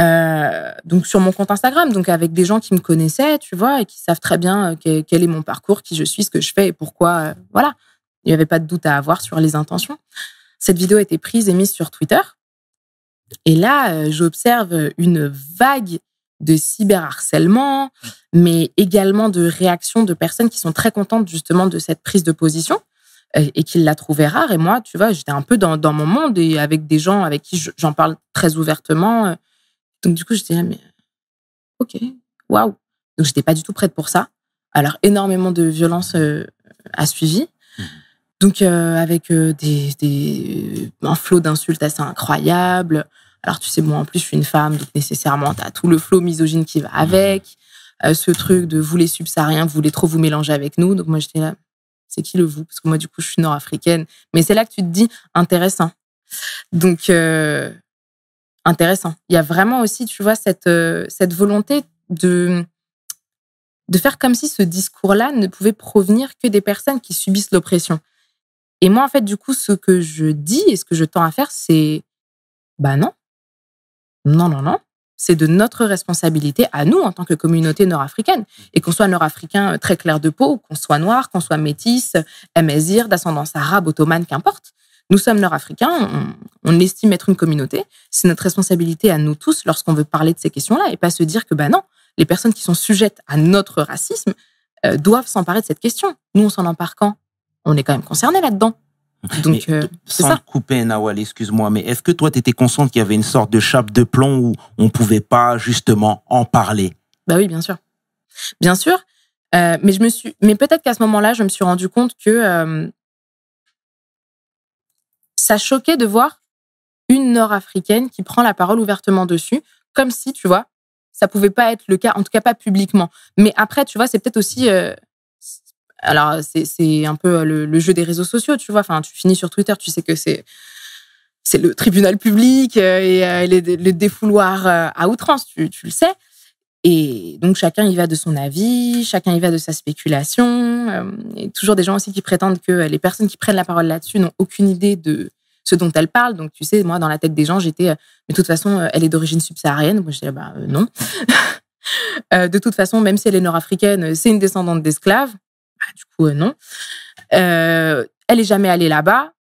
Euh, donc sur mon compte Instagram, donc avec des gens qui me connaissaient, tu vois, et qui savent très bien euh, que- quel est mon parcours, qui je suis, ce que je fais et pourquoi. euh, voilà, il n'y avait pas de doute à avoir sur les intentions. Cette vidéo a été prise et mise sur Twitter. Et là, euh, j'observe une vague de cyberharcèlement, mais également de réactions de personnes qui sont très contentes justement de cette prise de position et qui la trouvaient rare. Et moi, tu vois, j'étais un peu dans, dans mon monde et avec des gens avec qui je- j'en parle très ouvertement. euh. Donc, du coup, j'étais là, mais ok, waouh. Donc, j'étais pas du tout prête pour ça. Alors, énormément de violence euh, a suivi. Mhm. Donc, euh, avec euh, des, des, un flot d'insultes assez incroyable. Alors, tu sais, moi, en plus, je suis une femme, donc nécessairement, tu as tout le flot misogyne qui va avec. Euh, ce truc de vous les subsahariens, vous voulez trop vous mélanger avec nous. Donc, moi, j'étais là, c'est qui le vous? Parce que moi, du coup, je suis nord-africaine. Mais c'est là que tu te dis, intéressant. Donc, euh, intéressant. Il y a vraiment aussi, tu vois, cette, euh, cette volonté de, de faire comme si ce discours-là ne pouvait provenir que des personnes qui subissent l'oppression. Et moi, en fait, du coup, ce que je dis et ce que je tends à faire, c'est, bah non. Non, non, non. C'est de notre responsabilité à nous en tant que communauté nord-africaine. Et qu'on soit nord-africain euh, très clair de peau, qu'on soit noir, qu'on soit métis, amazir, d'ascendance arabe, ottomane, qu'importe. Nous sommes nord-africains, on, estime être une communauté. C'est notre responsabilité à nous tous lorsqu'on veut parler de ces questions-là et pas se dire que, bah non, les personnes qui sont sujettes à notre racisme euh, doivent s'emparer de cette question. Nous, on s'en empare quand? On est quand même concernés là-dedans. Donc, Mais, euh, sans ça. te couper, Nawal, excuse-moi, mais est-ce que toi, tu étais consciente qu'il y avait une sorte de chape de plomb où on pouvait pas justement en parler? Bah oui, bien sûr. Bien sûr. Euh, mais je me suis, mais peut-être qu'à ce moment-là, je me suis rendu compte que euh, ça choquait de voir une Nord-africaine qui prend la parole ouvertement dessus, comme si, tu vois, ça pouvait pas être le cas, en tout cas pas publiquement. Mais après, tu vois, c'est peut-être aussi euh, Alors, c'est- un peu le, le jeu des réseaux sociaux, tu vois. Enfin, tu finis sur Twitter, tu sais que c'est c'est le tribunal public euh, et euh, les- le défouloir euh, à outrance, tu, tu le sais. Et donc, chacun y va de son avis, chacun y va de sa spéculation. euh, et toujours des gens aussi qui prétendent que les personnes qui prennent la parole là-dessus n'ont aucune idée de ce dont elles parlent. Donc, tu sais, moi, dans la tête des gens, j'étais, euh, mais de toute façon, euh, elle est d'origine subsaharienne. Moi, je disais, bah, euh, non. Euh, de toute façon, même si elle est nord-africaine, euh, c'est une descendante d'esclaves. Bah, du coup, euh, non. Euh, elle est jamais allée là-bas.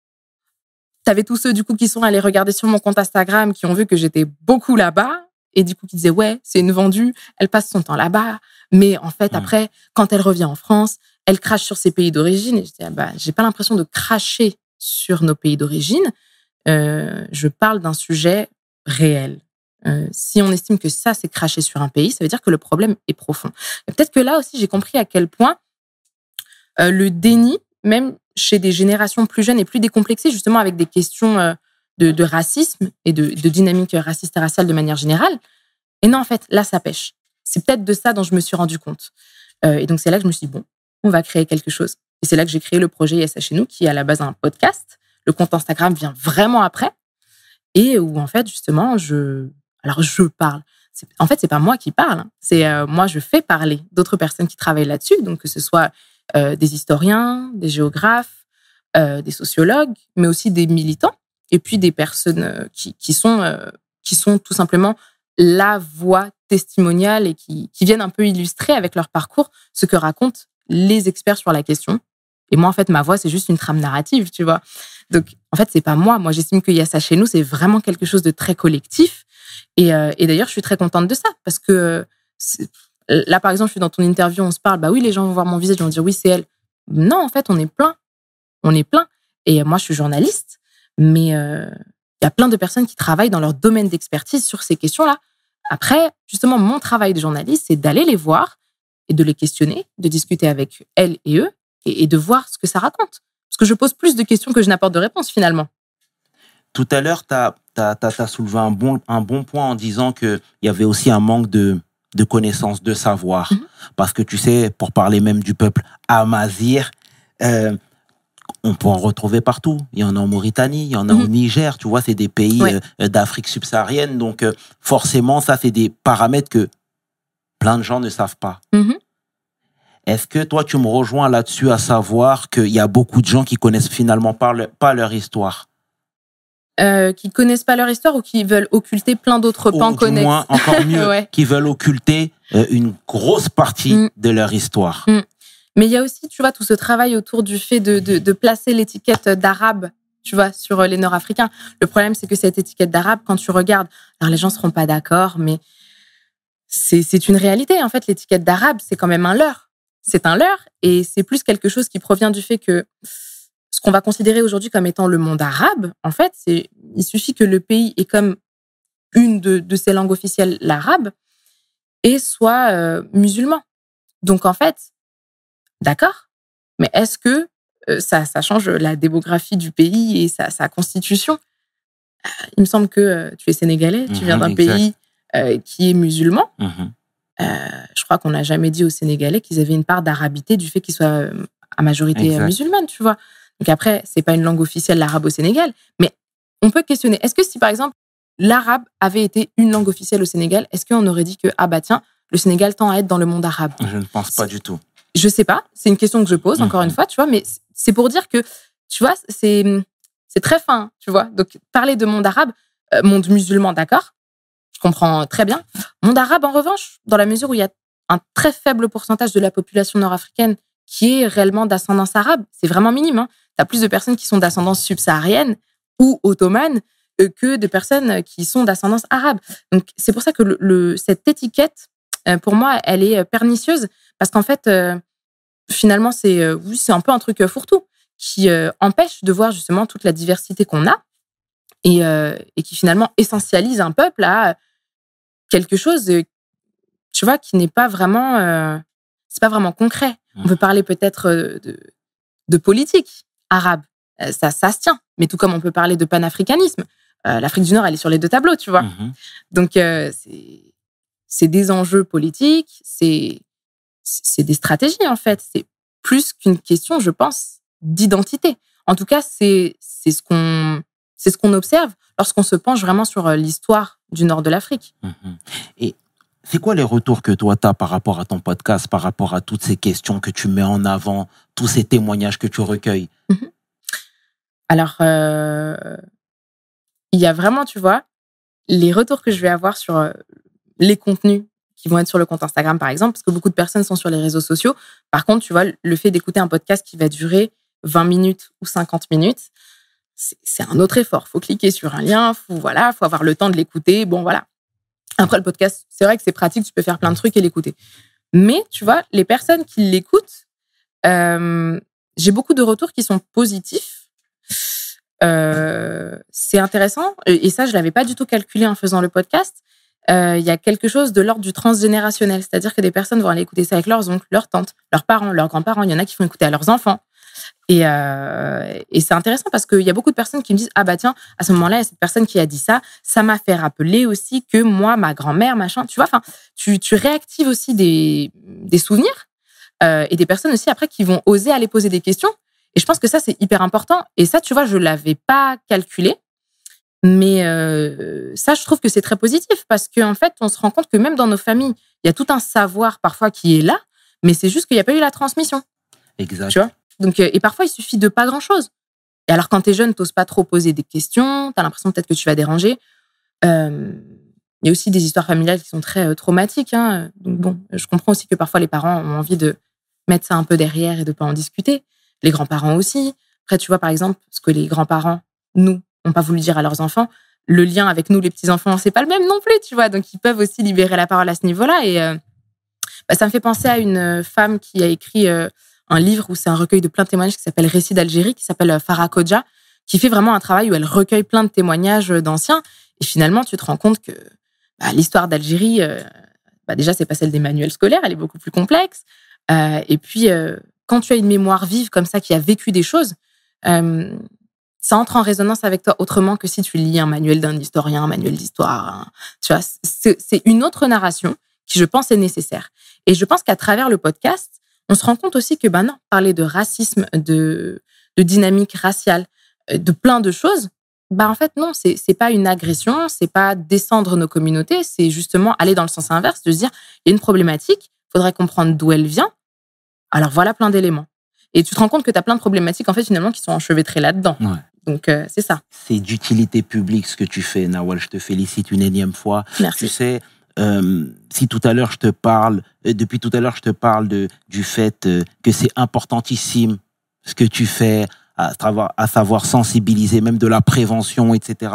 T'avais tous ceux, du coup, qui sont allés regarder sur mon compte Instagram, qui ont vu que j'étais beaucoup là-bas. Et du coup, qui disaient, ouais, c'est une vendue, elle passe son temps là-bas. Mais en fait, après, quand elle revient en France, elle crache sur ses pays d'origine. Et je dis, ah bah, j'ai pas l'impression de cracher sur nos pays d'origine. Euh, je parle d'un sujet réel. Euh, si on estime que ça, c'est cracher sur un pays, ça veut dire que le problème est profond. Peut-être que là aussi, j'ai compris à quel point euh, le déni, même chez des générations plus jeunes et plus décomplexées, justement avec des questions euh, de, racisme et de, de dynamique raciste et raciale de manière générale. Et non, en fait, là, ça pêche. C'est peut-être de ça dont je me suis rendu compte. Euh, et donc, c'est là que je me suis dit, bon, on va créer quelque chose. Et c'est là que j'ai créé le projet ISA chez nous, qui est à la base un podcast. Le compte Instagram vient vraiment après. Et où, en fait, justement, je. Alors, je parle. En fait, c'est pas moi qui parle. hein. C'est moi, je fais parler d'autres personnes qui travaillent là-dessus. Donc, que ce soit euh, des historiens, des géographes, euh, des sociologues, mais aussi des militants, et puis des personnes euh, qui, qui sont, euh, qui sont tout simplement la voix testimoniale et qui, qui viennent un peu illustrer avec leur parcours ce que racontent les experts sur la question. Et moi, en fait, ma voix, c'est juste une trame narrative, tu vois. Donc, en fait, c'est pas moi. Moi, j'estime qu'il y a ça chez nous, c'est vraiment quelque chose de très collectif. Et, euh, et d'ailleurs, je suis très contente de ça parce que euh, là, par exemple, je suis dans ton interview, on se parle, bah oui, les gens vont voir mon visage, ils vont dire oui, c'est elle. Non, en fait, on est plein. On est plein. Et moi, je suis journaliste, mais euh, il y a plein de personnes qui travaillent dans leur domaine d'expertise sur ces questions-là. Après, justement, mon travail de journaliste, c'est d'aller les voir et de les questionner, de discuter avec elles et eux et, et de voir ce que ça raconte. Parce que je pose plus de questions que je n'apporte de réponses finalement. Tout à l'heure, tu as, soulevé un bon, un bon point en disant qu'il y avait aussi un manque de, de connaissances, de savoir. Mhm. Parce que tu sais, pour parler même du peuple amazir, euh, on peut en retrouver partout. Il y en a en Mauritanie, il y en a au Mhm. Niger, tu vois, c'est des pays Ouais. euh, d'Afrique subsaharienne. Donc, euh, forcément, ça, c'est des paramètres que plein de gens ne savent pas. Mhm. Est-ce que toi, tu me rejoins là-dessus à savoir qu'il y a beaucoup de gens qui connaissent finalement pas, le- pas leur histoire? Euh, qui connaissent pas leur histoire ou qui veulent occulter plein d'autres pans connexes. moins, encore mieux, Ouais. qui veulent occulter euh, une grosse partie Mm. de leur histoire. Mais il y a aussi, tu vois, tout ce travail autour du fait de, de, de placer l'étiquette d'arabe, tu vois, sur euh, les Nord-Africains. Le problème, c'est que cette étiquette d'arabe, quand tu regardes, alors les gens seront pas d'accord, mais c'est c'est une réalité. En fait, l'étiquette d'arabe, c'est quand même un leurre. C'est un leurre et c'est plus quelque chose qui provient du fait que ce qu'on va considérer aujourd'hui comme étant le monde arabe, en fait, c'est il suffit que le pays ait comme une de, de ses langues officielles l'arabe et soit euh, musulman. Donc en fait, d'accord, mais est-ce que euh, ça, ça change la démographie du pays et sa, sa constitution? Euh, Il me semble que euh, tu es sénégalais, tu viens Mhm, d'un pays qui est musulman. Mhm. Je crois qu'on n'a jamais dit aux Sénégalais qu'ils avaient une part d'arabité du fait qu'ils soient à majorité Exact. musulmane, tu vois. Donc après, c'est pas une langue officielle l'arabe au Sénégal, mais on peut questionner. Est-ce que si par exemple l'arabe avait été une langue officielle au Sénégal, est-ce qu'on aurait dit que ah bah tiens, le Sénégal tend à être dans le monde arabe? Je ne pense pas du tout. Je sais pas, c'est une question que je pose encore Mhm. une fois, tu vois, mais c'est pour dire que tu vois, c'est c'est très fin, tu vois. Donc parler de monde arabe, euh, monde musulman, d'accord, je comprends très bien. Monde arabe, en revanche, dans la mesure où il y a un très faible pourcentage de la population nord-africaine qui est réellement d'ascendance arabe, c'est vraiment minime. Hein. Tu as plus de personnes qui sont d'ascendance subsaharienne ou ottomane euh, que de personnes qui sont d'ascendance arabe. Donc c'est pour ça que cette étiquette, euh, pour moi, elle est euh, pernicieuse parce qu'en fait, euh, finalement, c'est euh, un peu un truc euh, fourre-tout qui euh, empêche de voir justement toute la diversité qu'on a et, euh, et qui finalement essentialise un peuple à quelque chose, euh, tu vois, qui n'est pas vraiment, euh, c'est pas vraiment concret. On peut parler peut-être euh, de, de politique arabe, Euh, ça, ça se tient. Mais tout comme on peut parler de panafricanisme, Euh, l'Afrique du Nord, elle est sur les deux tableaux, tu vois. Mhm. Donc, euh, c'est- des enjeux politiques, c'est des stratégies, en fait. C'est plus qu'une question, je pense, d'identité. En tout cas, c'est ce qu'on c'est ce qu'on observe lorsqu'on se penche vraiment sur l'histoire du nord de l'Afrique. Mhm. Et c'est quoi les retours que toi tu as par rapport à ton podcast, par rapport à toutes ces questions que tu mets en avant, tous ces témoignages que tu recueilles? Alors, euh, il y a vraiment, tu vois, les retours que je vais avoir sur euh, les contenus qui vont être sur le compte Instagram, par exemple, parce que beaucoup de personnes sont sur les réseaux sociaux. Par contre, tu vois, le fait d'écouter un podcast qui va durer 20 minutes ou 50 minutes, c'est un autre effort. faut cliquer sur un lien, faut, voilà, faut avoir le temps de l'écouter. Bon, voilà. Après, le podcast, c'est vrai que c'est pratique, tu peux faire plein de trucs et l'écouter. Mais, tu vois, les personnes qui l'écoutent, euh, j'ai beaucoup de retours qui sont positifs. Euh, c'est intéressant. Et ça, je l'avais pas du tout calculé en faisant le podcast. Euh, Il y a quelque chose de l'ordre du transgénérationnel. C'est-à-dire que des personnes vont aller écouter ça avec leurs oncles, leurs tantes, leurs parents, leurs grands-parents. Il y en a qui font écouter à leurs enfants. Et, euh, et c'est intéressant parce qu'il y a beaucoup de personnes qui me disent Ah bah tiens, à ce moment-là, il y a cette personne qui a dit ça. Ça m'a fait rappeler aussi que moi, ma grand-mère, machin. Tu vois, enfin, tu, tu réactives aussi des, des souvenirs euh, et des personnes aussi après qui vont oser aller poser des questions. Et je pense que ça, c'est hyper important. Et ça, tu vois, je l'avais pas calculé. Mais euh, ça, je trouve que c'est très positif parce qu'en fait, on se rend compte que même dans nos familles, il y a tout un savoir parfois qui est là, mais c'est juste qu'il n'y a pas eu la transmission. Exact. Tu vois? Euh, et parfois, il suffit de pas grand-chose. Et alors, quand tu es jeune, tu pas trop poser des questions, tu as l'impression peut-être que tu vas déranger. Il y a aussi des histoires familiales qui sont très euh, traumatiques. Hein. Donc, bon, je comprends aussi que parfois les parents ont envie de mettre ça un peu derrière et de pas en discuter. Les grands-parents aussi. Après, tu vois, par exemple, ce que les grands-parents, nous, n'ont pas voulu dire à leurs enfants, le lien avec nous, les petits-enfants, c'est pas le même non plus, tu vois. Donc, ils peuvent aussi libérer la parole à ce niveau-là. Et euh, bah, ça me fait penser à une femme qui a écrit un livre où c'est un recueil de plein de témoignages qui s'appelle Récits d'Algérie, qui s'appelle euh, Farah Kodja, qui fait vraiment un travail où elle recueille plein de témoignages euh, d'anciens. Et finalement, tu te rends compte que bah, l'histoire d'Algérie, euh, bah, déjà, c'est pas celle des manuels scolaires, elle est beaucoup plus complexe. Euh, et puis, quand tu as une mémoire vive comme ça, qui a vécu des choses, ça entre en résonance avec toi autrement que si tu lis un manuel d'un historien, un manuel d'histoire. Tu vois, c'est une autre narration qui, je pense, est nécessaire. Et je pense qu'à travers le podcast, on se rend compte aussi que, ben non, parler de racisme, de, de dynamique raciale, euh, de plein de choses, bah en fait non, c'est c'est pas une agression, c'est pas descendre nos communautés, c'est justement aller dans le sens inverse, de se dire il y a une problématique, faudrait comprendre d'où elle vient. Alors voilà plein d'éléments. Et tu te rends compte que tu as plein de problématiques en fait finalement qui sont enchevêtrées là-dedans. Ouais. Donc euh, c'est ça. C'est d'utilité publique ce que tu fais, Nawal. Je te félicite une énième fois. Tu Merci. sais, euh, si tout à l'heure je te parle, euh, depuis tout à l'heure je te parle de, du fait euh, que c'est importantissime ce que tu fais, à savoir, à savoir sensibiliser, même de la prévention, etc.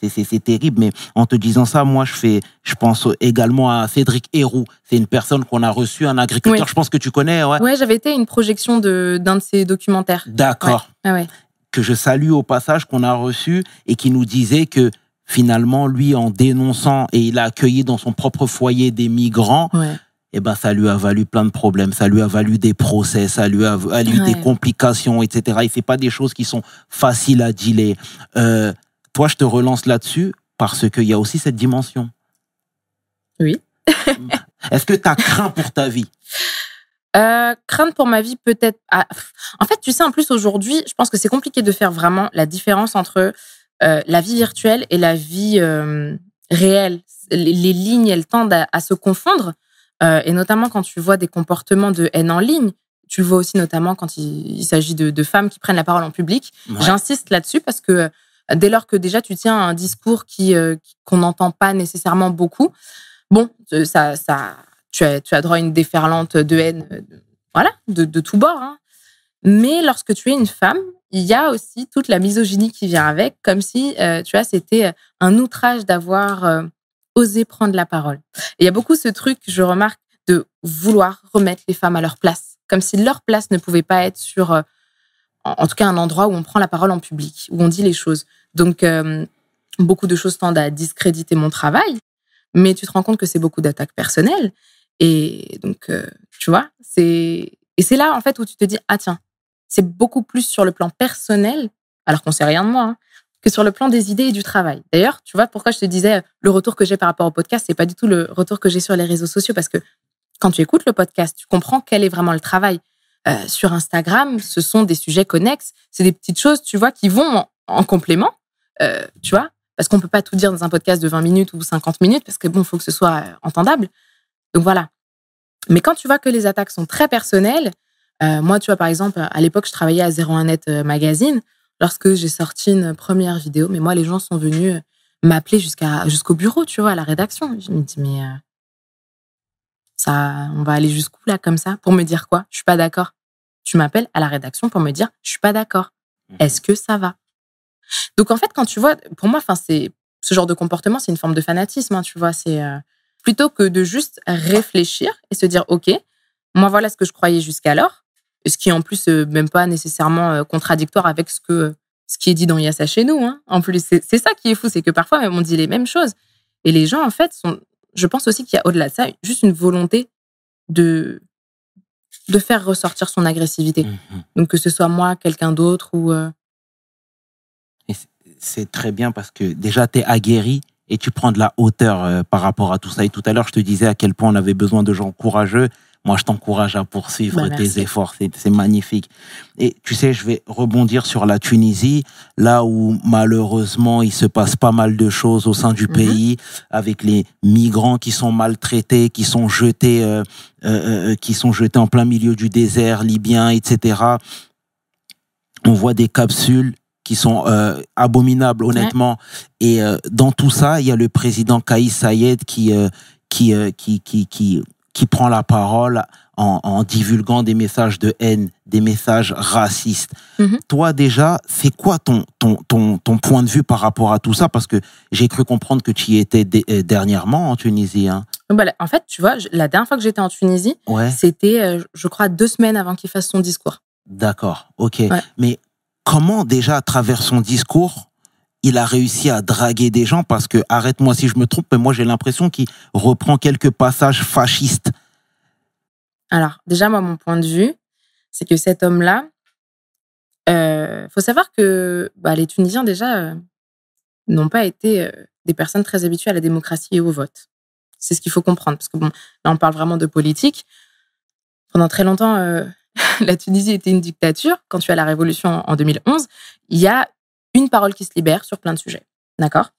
C'est, terrible. Mais en te disant ça, moi je fais, je pense également à Cédric Héroux. C'est une personne qu'on a reçue, un agriculteur. Oui. Je pense que tu connais, ouais. Ouais, j'avais été à une projection d'un de ces documentaires. D'accord. Ah ouais. que je salue au passage, qu'on a reçu et qui nous disait que finalement, lui, en dénonçant et il a accueilli dans son propre foyer des migrants, Ouais. eh ben, ça lui a valu plein de problèmes, ça lui a valu des procès, ça lui a valu Ouais. des complications, etc. Il fait pas des choses qui sont faciles à dealer. Euh, toi, je te relance là-dessus parce qu'il y a aussi cette dimension. Oui. Est-ce que tu as craint pour ta vie? Euh, crainte pour ma vie, peut-être. ah, En fait, tu sais, en plus, aujourd'hui, je pense que c'est compliqué de faire vraiment la différence entre euh, la vie virtuelle et la vie euh, réelle. Les, les lignes, elles tendent à, à se confondre. euh, et notamment quand tu vois des comportements de haine en ligne. Tu le vois aussi notamment quand il, il s'agit de, de femmes qui prennent la parole en public. Ouais. J'insiste là-dessus parce que dès lors que déjà tu tiens un discours qui qui- qu'on n'entend pas nécessairement beaucoup, bon, ça, ça, tu as, tu as droit à une déferlante de haine, de- voilà, de, de tous bords. hein. Mais lorsque tu es une femme, il y a aussi toute la misogynie qui vient avec, comme si, euh, tu vois, c'était un outrage d'avoir euh, osé prendre la parole. Il y a beaucoup ce truc, je remarque, de vouloir remettre les femmes à leur place, comme si leur place ne pouvait pas être sur, euh, en tout cas, un endroit où on prend la parole en public, où on dit les choses. Donc, euh, beaucoup de choses tendent à discréditer mon travail, mais tu te rends compte que c'est beaucoup d'attaques personnelles. Et donc, euh, tu vois, c'est et c'est là en fait où tu te dis ah tiens, c'est beaucoup plus sur le plan personnel, alors qu'on sait rien de moi, hein, que sur le plan des idées et du travail. D'ailleurs, tu vois pourquoi je te disais euh, le retour que j'ai par rapport au podcast, c'est pas du tout le retour que j'ai sur les réseaux sociaux parce que quand tu écoutes le podcast, tu comprends quel est vraiment le travail. euh, sur Instagram, ce sont des sujets connexes. C'est des petites choses, tu vois, qui vont en, en complément, euh, tu vois, parce qu'on peut pas tout dire dans un podcast de 20 minutes ou 50 minutes, parce que bon, faut que ce soit entendable. Donc voilà. Mais quand tu vois que les attaques sont très personnelles, euh, moi, tu vois, par exemple, à l'époque, je travaillais à 01net euh, Magazine. Lorsque j'ai sorti une première vidéo, mais moi, les gens sont venus euh, m'appeler jusqu'à jusqu'au bureau, tu vois, à la rédaction. Je me dis, mais euh, ça, on va aller jusqu'où là, comme ça, pour me dire quoi? Je suis pas d'accord. Tu m'appelles à la rédaction pour me dire, je suis pas d'accord. Est-ce que ça va? Donc en fait, quand tu vois, pour moi, enfin, c'est ce genre de comportement, c'est une forme de fanatisme, hein, tu vois. C'est euh, plutôt que de juste réfléchir et se dire, ok, moi voilà ce que je croyais jusqu'alors, ce qui est en plus euh, même pas nécessairement euh, contradictoire avec ce que ce qui est dit dans Yassa chez nous. Hein. En plus, c'est ça qui est fou, c'est que parfois même on dit les mêmes choses et les gens en fait sont. Je pense aussi qu'il y a au-delà de ça juste une volonté de de faire ressortir son agressivité. Mhm. Donc que ce soit moi, quelqu'un d'autre ou euh, c'est- très bien parce que déjà, tu es aguerri et tu prends de la hauteur euh, par rapport à tout ça. Et tout à l'heure, je te disais à quel point on avait besoin de gens courageux. Moi, je t'encourage à poursuivre Bah, tes efforts. C'est magnifique. Et tu sais, je vais rebondir sur la Tunisie, là où malheureusement, il se passe pas mal de choses au sein du Mhm. pays, avec les migrants qui sont maltraités, qui sont jetés, euh, euh, euh, qui sont jetés en plein milieu du désert libyen, etc. On voit des capsules qui sont euh, abominables, honnêtement. Et euh, dans tout ça, il y a le président Kaïs Sayed qui, euh, qui, euh, qui, qui, qui, qui prend la parole en, en divulguant des messages de haine, des messages racistes. Mhm. Toi, déjà, c'est quoi ton, ton, ton, ton point de vue par rapport à tout ça? Parce que j'ai cru comprendre que tu y étais euh, dernièrement en Tunisie. Hein. voilà. en fait, tu vois, la dernière fois que j'étais en Tunisie, Ouais, c'était, euh, je crois, deux semaines avant qu'il fasse son discours. d'accord, ok. Ouais. Mais comment déjà, à travers son discours, il a réussi à draguer des gens Parce que, arrête-moi si je me trompe, mais moi j'ai l'impression qu'il reprend quelques passages fascistes. Alors, déjà, moi, mon point de vue, c'est que cet homme-là, euh, faut savoir que bah, les Tunisiens, déjà, euh, n'ont pas été euh, des personnes très habituées à la démocratie et au vote. C'est ce qu'il faut comprendre. Parce que, bon, là, on parle vraiment de politique. Pendant très longtemps, la Tunisie était une dictature. Quand tu as la révolution en 2011, il y a une parole qui se libère sur plein de sujets. D'accord?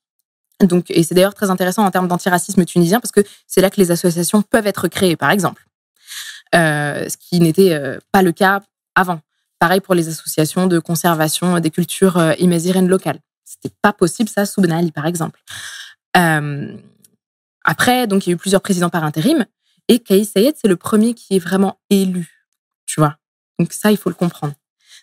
Donc, Et c'est d'ailleurs très intéressant en termes d'antiracisme tunisien parce que c'est là que les associations peuvent être créées, par exemple. Euh, ce qui n'était euh, pas le cas avant. Pareil pour les associations de conservation des cultures euh, imazirènes locales. C'était pas possible ça sous Ben Ali, par exemple. Euh, après, donc il y a eu plusieurs présidents par intérim et Kais Sayed, c'est le premier qui est vraiment élu, tu vois? Donc ça, il faut le comprendre.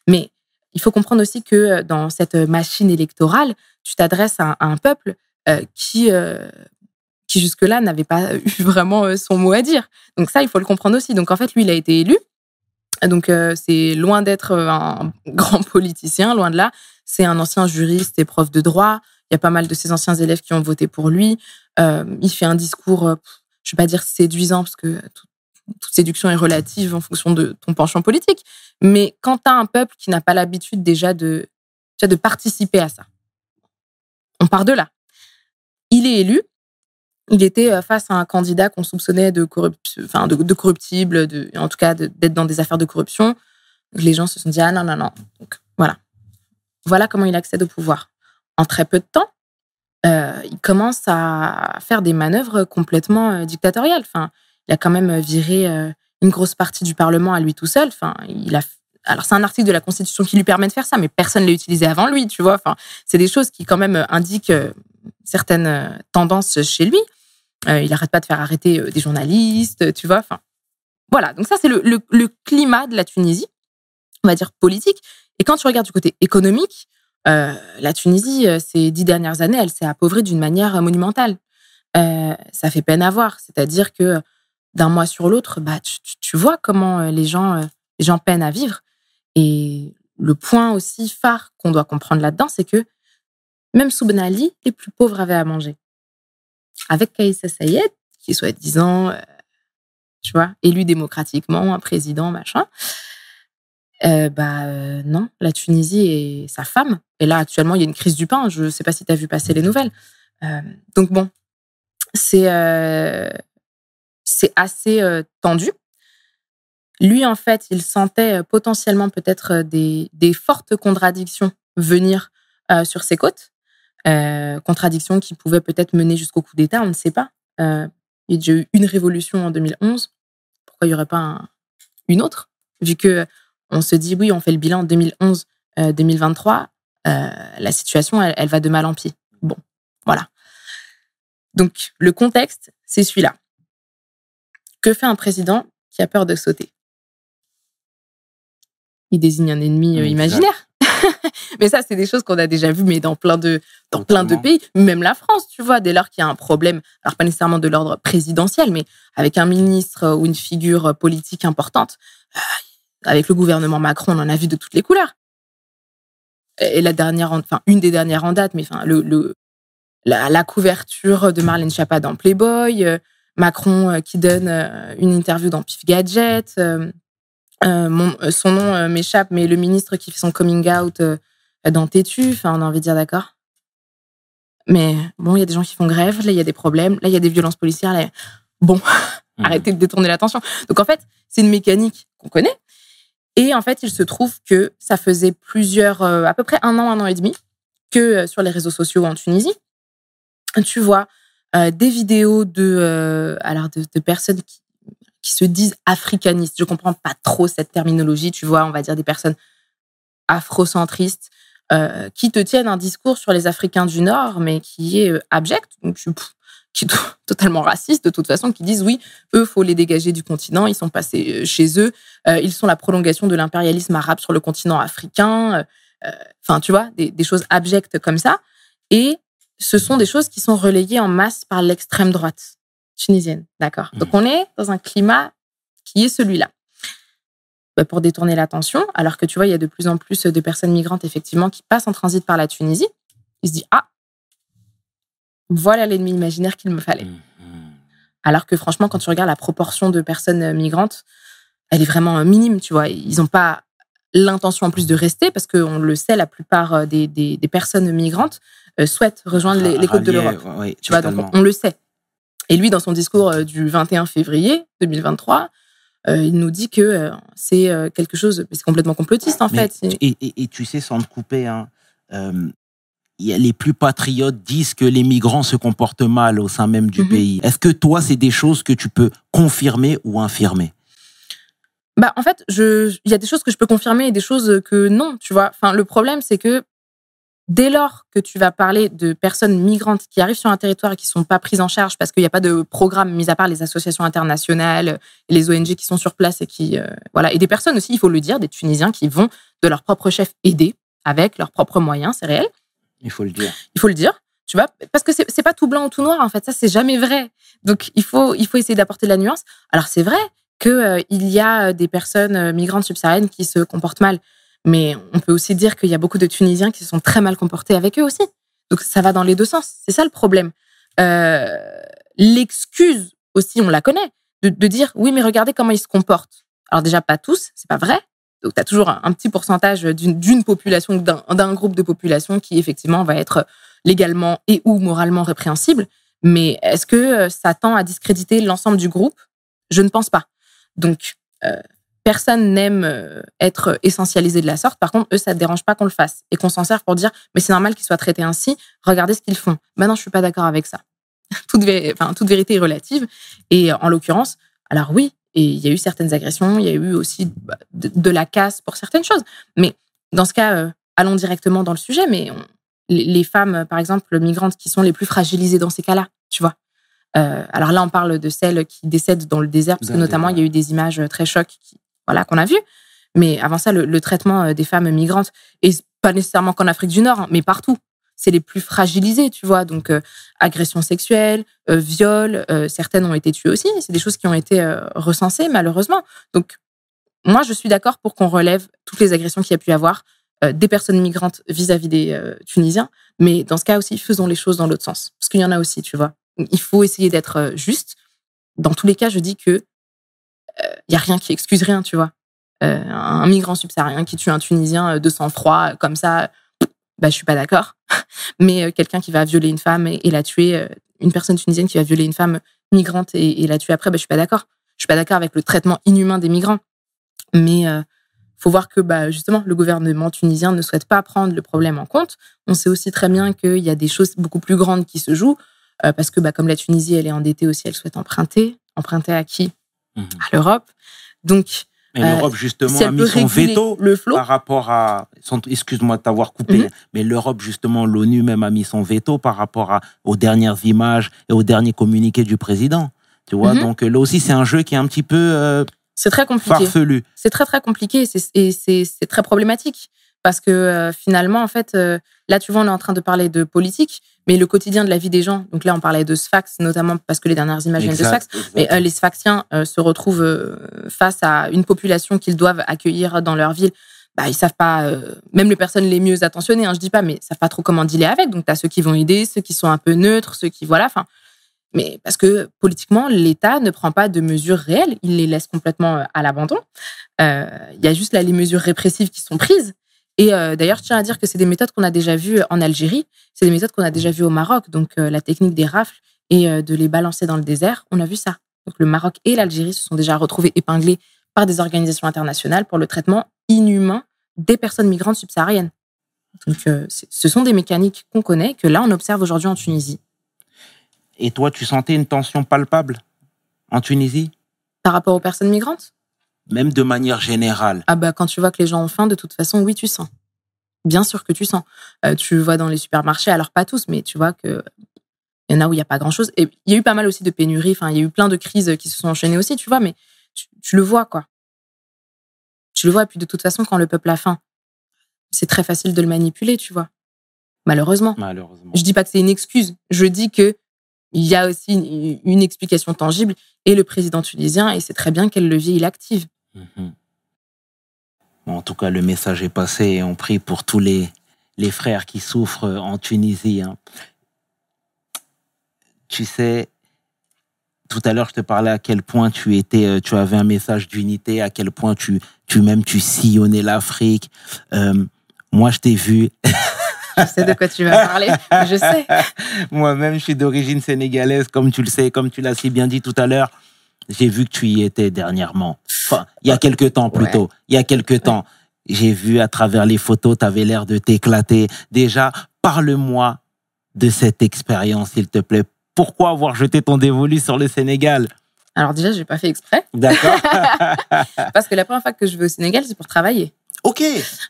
Mais il faut comprendre aussi que euh, dans cette machine électorale, tu t'adresses à, un- peuple euh, qui, euh, qui jusque-là n'avait pas eu vraiment son mot à dire. Donc ça, il faut le comprendre aussi. Donc en fait, lui, il a été élu. Donc c'est loin d'être un grand politicien, loin de là. C'est un ancien juriste et prof de droit. Il y a pas mal de ses anciens élèves qui ont voté pour lui. Il fait un discours, je vais pas dire séduisant parce que tout- toute séduction est relative en fonction de ton penchant politique. Mais quand tu un peuple qui n'a pas l'habitude déjà de, de participer à ça, on part de là. Il est élu. Il était euh, face à un candidat qu'on soupçonnait de, corruptible, en tout cas d'être dans des affaires de corruption. Les gens se sont dit, ah non, non, non. Donc voilà. Voilà comment il accède au pouvoir. En très peu de temps, euh, il commence à faire des manœuvres complètement euh, dictatoriales. Enfin, il a quand même viré euh, une grosse partie du Parlement à lui tout seul. Enfin, il a. Alors c'est un article de la Constitution qui lui permet de faire ça, mais personne l'a utilisé avant lui, tu vois. Enfin, c'est des choses qui quand même euh, indiquent euh, certaines euh, tendances chez lui. Euh, il arrête pas de faire arrêter euh, des journalistes, tu vois. Enfin, voilà. Donc ça c'est le, le- le climat de la Tunisie, on va dire politique. Et quand tu regardes du côté économique, euh, la Tunisie, euh, ces dix dernières années, elle s'est appauvrie d'une manière euh, monumentale. Euh, ça fait peine à voir. C'est-à-dire que d'un mois sur l'autre, bah, tu, tu- vois comment euh, les gens, euh, les peinent à vivre. Et le point aussi phare qu'on doit comprendre là-dedans, c'est que même sous Ben Ali, les plus pauvres avaient à manger. Avec Kaïssa Sayed, qui est soi-disant, euh, tu vois, élu démocratiquement, un président, machin, bah non, la Tunisie et sa femme. Et là, actuellement, il y a une crise du pain. Je ne sais pas si tu as vu passer les nouvelles. Donc bon, c'est c'est assez euh, tendu. Lui, en fait, il sentait euh, potentiellement peut-être euh, des, fortes contradictions venir sur ses côtes. Contradictions qui pouvaient peut-être mener jusqu'au coup d'État, on ne sait pas. Il y a eu une révolution en 2011. Pourquoi il n'y aurait pas un- une autre? Vu que on se dit, oui, on fait le bilan en 2011-2023, la situation, elle, elle va de mal en pis. Bon, voilà. Donc, le contexte, c'est celui-là. Que fait un président qui a peur de sauter? Il désigne un ennemi euh, imaginaire. mais ça, c'est des choses qu'on a déjà vues, mais dans plein de, dans plein de Totalement. pays, même la France, tu vois, dès lors qu'il y a un problème, alors pas nécessairement de l'ordre présidentiel, mais avec un ministre ou une figure politique importante, euh, avec le gouvernement Macron, on en a vu de toutes les couleurs. Et la dernière, en- enfin, une des dernières en date, mais enfin, le, le, la, la couverture de Marlène Schiappa dans Playboy, euh, Macron euh, qui donne euh, une interview dans Pif Gadget, euh, mon- son nom m'échappe, mais le ministre qui fait son coming out dans Tétu, enfin, on a envie de dire d'accord. Mais bon, il y a des gens qui font grève, là, il y a des problèmes, là, il y a des violences policières. Là, bon, Mhm. arrêtez de détourner l'attention. Donc, en fait, c'est une mécanique qu'on connaît. Et en fait, il se trouve que ça faisait plusieurs, euh, à peu près un an, un an et demi, que euh, sur les réseaux sociaux en Tunisie, tu vois euh, des vidéos de, euh, alors de, de personnes qui, qui se disent africanistes. Je comprends pas trop cette terminologie, tu vois, on va dire des personnes afrocentristes euh, qui te tiennent un discours sur les Africains du Nord, mais qui est euh, abject, donc, qui est totalement raciste de toute façon, qui disent oui, eux, faut les dégager du continent, ils sont passés euh, chez eux, euh, ils sont la prolongation de l'impérialisme arabe sur le continent africain, enfin, tu vois, des, des choses abjectes comme ça. Et ce sont des choses qui sont relayées en masse par l'extrême droite tunisienne, d'accord? Mhm. Donc, on est dans un climat qui est celui-là. Bah, pour détourner l'attention, alors que tu vois, il y a de plus en plus de personnes migrantes, effectivement, qui passent en transit par la Tunisie. Ils se disent, ah, voilà l'ennemi imaginaire qu'il me fallait. Mhm. Alors que franchement, quand tu regardes la proportion de personnes migrantes, elle est vraiment euh, minime, tu vois. Ils n'ont pas l'intention en plus de rester, parce qu'on le sait, la plupart euh, des, des- des personnes migrantes euh, souhaitent rejoindre les, les côtes de l'Europe. Tu vois, donc on, on le sait. Et lui, dans son discours euh, du 21 février 2023, euh, il nous dit que c'est quelque chose, c'est complètement complotiste en Mais fait. Et, et- et tu sais, sans te couper, hein, les plus patriotes disent que les migrants se comportent mal au sein même du Mhm. pays. Est-ce que toi, c'est des choses que tu peux confirmer ou infirmer? Bah, en fait, je, il y a des choses que je peux confirmer et des choses que non, tu vois. Enfin, le problème, c'est que dès lors que tu vas parler de personnes migrantes qui arrivent sur un territoire et qui sont pas prises en charge parce qu'il n'y a pas de programme, mis à part les associations internationales et les ONG qui sont sur place et qui, euh, voilà, et des personnes aussi, il faut le dire, des Tunisiens qui vont de leur propre chef aider avec leurs propres moyens, c'est réel Il faut le dire. il faut le dire, tu vois, parce que c'est pas tout blanc ou tout noir en fait, ça c'est jamais vrai. Donc il faut il faut essayer d'apporter de la nuance. Alors c'est vrai que euh, y a des personnes euh, migrantes subsahariennes qui se comportent mal, mais on peut aussi dire qu'il y a beaucoup de Tunisiens qui se sont très mal comportés avec eux aussi. Donc ça va dans les deux sens. C'est ça le problème. Euh, L'excuse aussi, on la connaît, de, dire oui mais regardez comment ils se comportent. Alors déjà pas tous, c'est pas vrai. Donc tu as toujours un, un petit pourcentage d'une population, d'un groupe de population qui effectivement va être légalement et ou moralement répréhensible. Mais est-ce que euh, ça tend à discréditer l'ensemble du groupe? Je ne pense pas. Donc, euh, personne n'aime euh, être essentialisé de la sorte. Par contre, eux, ça ne dérange pas qu'on le fasse et qu'on s'en serve pour dire mais c'est normal qu'ils soient traités ainsi. Regardez ce qu'ils font. Maintenant, je suis pas d'accord avec ça. toute, vérité est relative. Et euh, en l'occurrence, alors oui, et il y a eu certaines agressions, il y a eu aussi bah, de, la casse pour certaines choses. Mais dans ce cas, euh, allons directement dans le sujet. Mais les, les femmes, euh, par exemple, migrantes, qui sont les plus fragilisées dans ces cas-là, tu vois. Euh, alors là, on parle de celles qui décèdent dans le désert, parce que notamment, il y a eu des images euh, très chocs qui, voilà, qu'on a vues. Mais avant ça, le, le traitement euh, des femmes migrantes, et pas nécessairement qu'en Afrique du Nord, hein, mais partout, c'est les plus fragilisées, tu vois. Donc, euh, agressions sexuelles, euh, viols, certaines ont été tuées aussi. C'est des choses qui ont été recensées, malheureusement. Donc, moi, je suis d'accord pour qu'on relève toutes les agressions qu'il y a pu y avoir des personnes migrantes vis-à-vis des euh, Tunisiens. Mais dans ce cas aussi, faisons les choses dans l'autre sens. Parce qu'il y en a aussi, tu vois. Il faut essayer d'être euh, juste. Dans tous les cas, je dis que il y a rien qui excuse rien, tu vois. Euh, un migrant subsaharien qui tue un Tunisien euh, de sang-froid, euh, comme ça, bah, je suis pas d'accord. Mais euh, quelqu'un qui va violer une femme et, la tuer, euh, une personne tunisienne qui va violer une femme migrante et, et la tuer après, bah, je suis pas d'accord. Je suis pas d'accord avec le traitement inhumain des migrants. Mais euh, faut voir que bah, justement, le gouvernement tunisien ne souhaite pas prendre le problème en compte. On sait aussi très bien qu'il y a des choses beaucoup plus grandes qui se jouent, euh, parce que bah, comme la Tunisie, elle est endettée aussi, elle souhaite emprunter. Emprunter à qui? Mhm. À l'Europe. Donc, Mais Euh, l'Europe, justement, si a mis son veto le flot, par rapport à. Excuse-moi de t'avoir coupé, Mhm. mais l'Europe, justement, l'ONU même a mis son veto par rapport à, aux dernières images et aux derniers communiqués du président. Tu vois, Mhm. donc là aussi, c'est un jeu qui est un petit peu euh, c'est très compliqué. farfelu. c'est très très compliqué et c'est- très problématique parce que euh, finalement en fait euh, là tu vois on est en train de parler de politique mais le quotidien de la vie des gens donc là on parlait de Sfax notamment parce que les dernières images viennent de Sfax Exact, mais euh, les Sfaxiens euh, se retrouvent euh, face à une population qu'ils doivent accueillir dans leur ville bah, ils savent pas, même les personnes les mieux attentionnées, hein, je dis pas, mais ils savent pas trop comment dealer avec. Donc, tu as ceux qui vont aider, ceux qui sont un peu neutres, ceux qui, voilà, enfin. Mais parce que politiquement, l'État ne prend pas de mesures réelles, il les laisse complètement à l'abandon. Il y a juste là les mesures répressives qui sont prises. Et euh, d'ailleurs, je tiens à dire que c'est des méthodes qu'on a déjà vues en Algérie, c'est des méthodes qu'on a déjà vues au Maroc. Donc, euh, la technique des rafles et euh, de les balancer dans le désert, on a vu ça. Donc, le Maroc et l'Algérie se sont déjà retrouvés épinglés par des organisations internationales pour le traitement inhumain des personnes migrantes subsahariennes. Donc, euh, ce sont des mécaniques qu'on connaît, que là, on observe aujourd'hui en Tunisie. Et toi, tu sentais une tension palpable en Tunisie? Par rapport aux personnes migrantes, Même de manière générale. ah bah, quand tu vois que les gens ont faim, de toute façon, oui, tu sens. Bien sûr que tu sens. Euh, tu vois dans les supermarchés, alors pas tous, mais tu vois que il y en a où il n'y a pas grand-chose. Et il y a eu pas mal aussi de pénuries, enfin, il y a eu plein de crises qui se sont enchaînées aussi, tu vois, mais tu, tu le vois, quoi. Tu le vois, et puis de toute façon, quand le peuple a faim, c'est très facile de le manipuler, tu vois. Malheureusement. Malheureusement. Je dis pas que c'est une excuse. Je dis que il y a aussi une, une explication tangible et le président tunisien, et c'est très bien quel levier il active. Mhm. Bon, en tout cas, le message est passé et on prie pour tous les, les frères qui souffrent en Tunisie. hein. Tu sais, tout à l'heure, je te parlais à quel point tu étais, euh, tu avais un message d'unité, à quel point tu, tu même tu sillonnais l'Afrique. Euh, moi, je t'ai vu. Je sais de quoi tu vas parler. Je sais. Moi-même, je suis d'origine sénégalaise, comme tu le sais, comme tu l'as si bien dit tout à l'heure. J'ai vu que tu y étais dernièrement. Enfin, il y a quelques temps plutôt. Il y a quelques temps. J'ai vu à travers les photos, tu avais l'air de t'éclater. Déjà, parle-moi de cette expérience, s'il te plaît. Pourquoi avoir jeté ton dévolu sur le Sénégal? Alors déjà, j'ai pas fait exprès D'accord parce que la première fois que je vais au Sénégal, c'est pour travailler. Ok,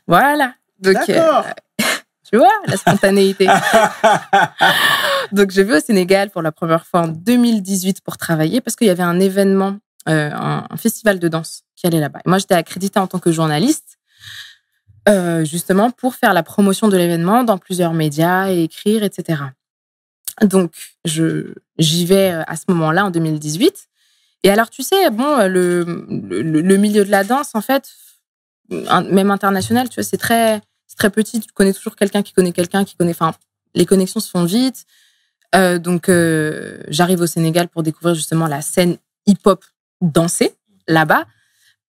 Voilà. Donc, d'accord. euh, tu vois, la spontanéité. Donc, je vais au Sénégal pour la première fois en 2018 pour travailler parce qu'il y avait un événement, euh, un, festival de danse qui allait là-bas. Moi, j'étais accréditée en tant que journaliste, euh, justement pour faire la promotion de l'événement dans plusieurs médias et écrire, etc. Donc, j'y vais euh, à ce moment-là en 2018. Et alors, tu sais, bon, le, milieu de la danse, en fait, même international, tu vois, c'est très, très petit. Tu connais toujours quelqu'un qui connaît quelqu'un qui connaît. Enfin, les connexions se font vite. Euh, donc, euh, j'arrive au Sénégal pour découvrir justement la scène hip-hop dansée là-bas.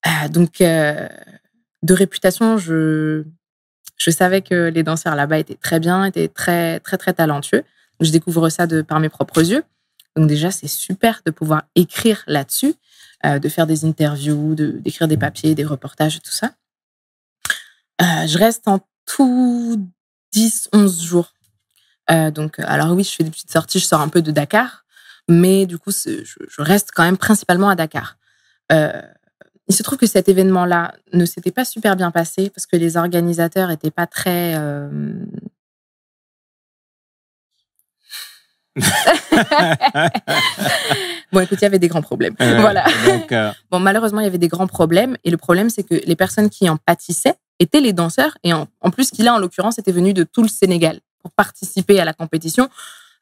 Euh, donc, de réputation, je, savais que les danseurs là-bas étaient très bien, étaient très, très, très talentueux. Je découvre ça de par mes propres yeux. Donc déjà, c'est super de pouvoir écrire là-dessus, de faire des interviews, d'écrire des papiers, des reportages, tout ça. Je reste en tout 10, 11 jours. Euh, donc, euh, alors oui, je fais des petites sorties, je sors un peu de Dakar, mais du coup, je, je reste quand même principalement à Dakar. Euh, il se trouve que cet événement-là ne s'était pas super bien passé parce que les organisateurs étaient pas très. euh, Bon, écoute, il y avait des grands problèmes. Voilà. Donc, Bon, malheureusement, il y avait des grands problèmes. Et le problème, c'est que les personnes qui en pâtissaient étaient les danseurs. Et en, en plus, qui là, en l'occurrence, était venu de tout le Sénégal pour participer à la compétition,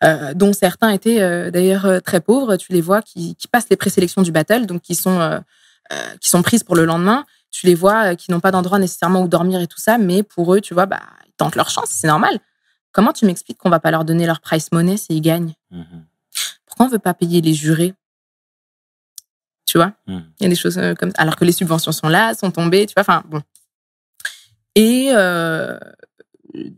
euh, dont certains étaient euh, d'ailleurs euh, très pauvres. Tu les vois qui, qui passent les présélections du battle, donc qui sont, euh, qui sont prises pour le lendemain. Tu les vois qui n'ont pas d'endroit nécessairement où dormir et tout ça, mais pour eux, tu vois, bah, ils tentent leur chance, c'est normal. Comment tu m'expliques qu'on va pas leur donner leur price money s'ils gagnent? Mhm, Pourquoi on veut pas payer les jurés? Tu vois? Mhm. il y a des choses comme ça. Alors que les subventions sont là, sont tombées, tu vois. Enfin, bon. Et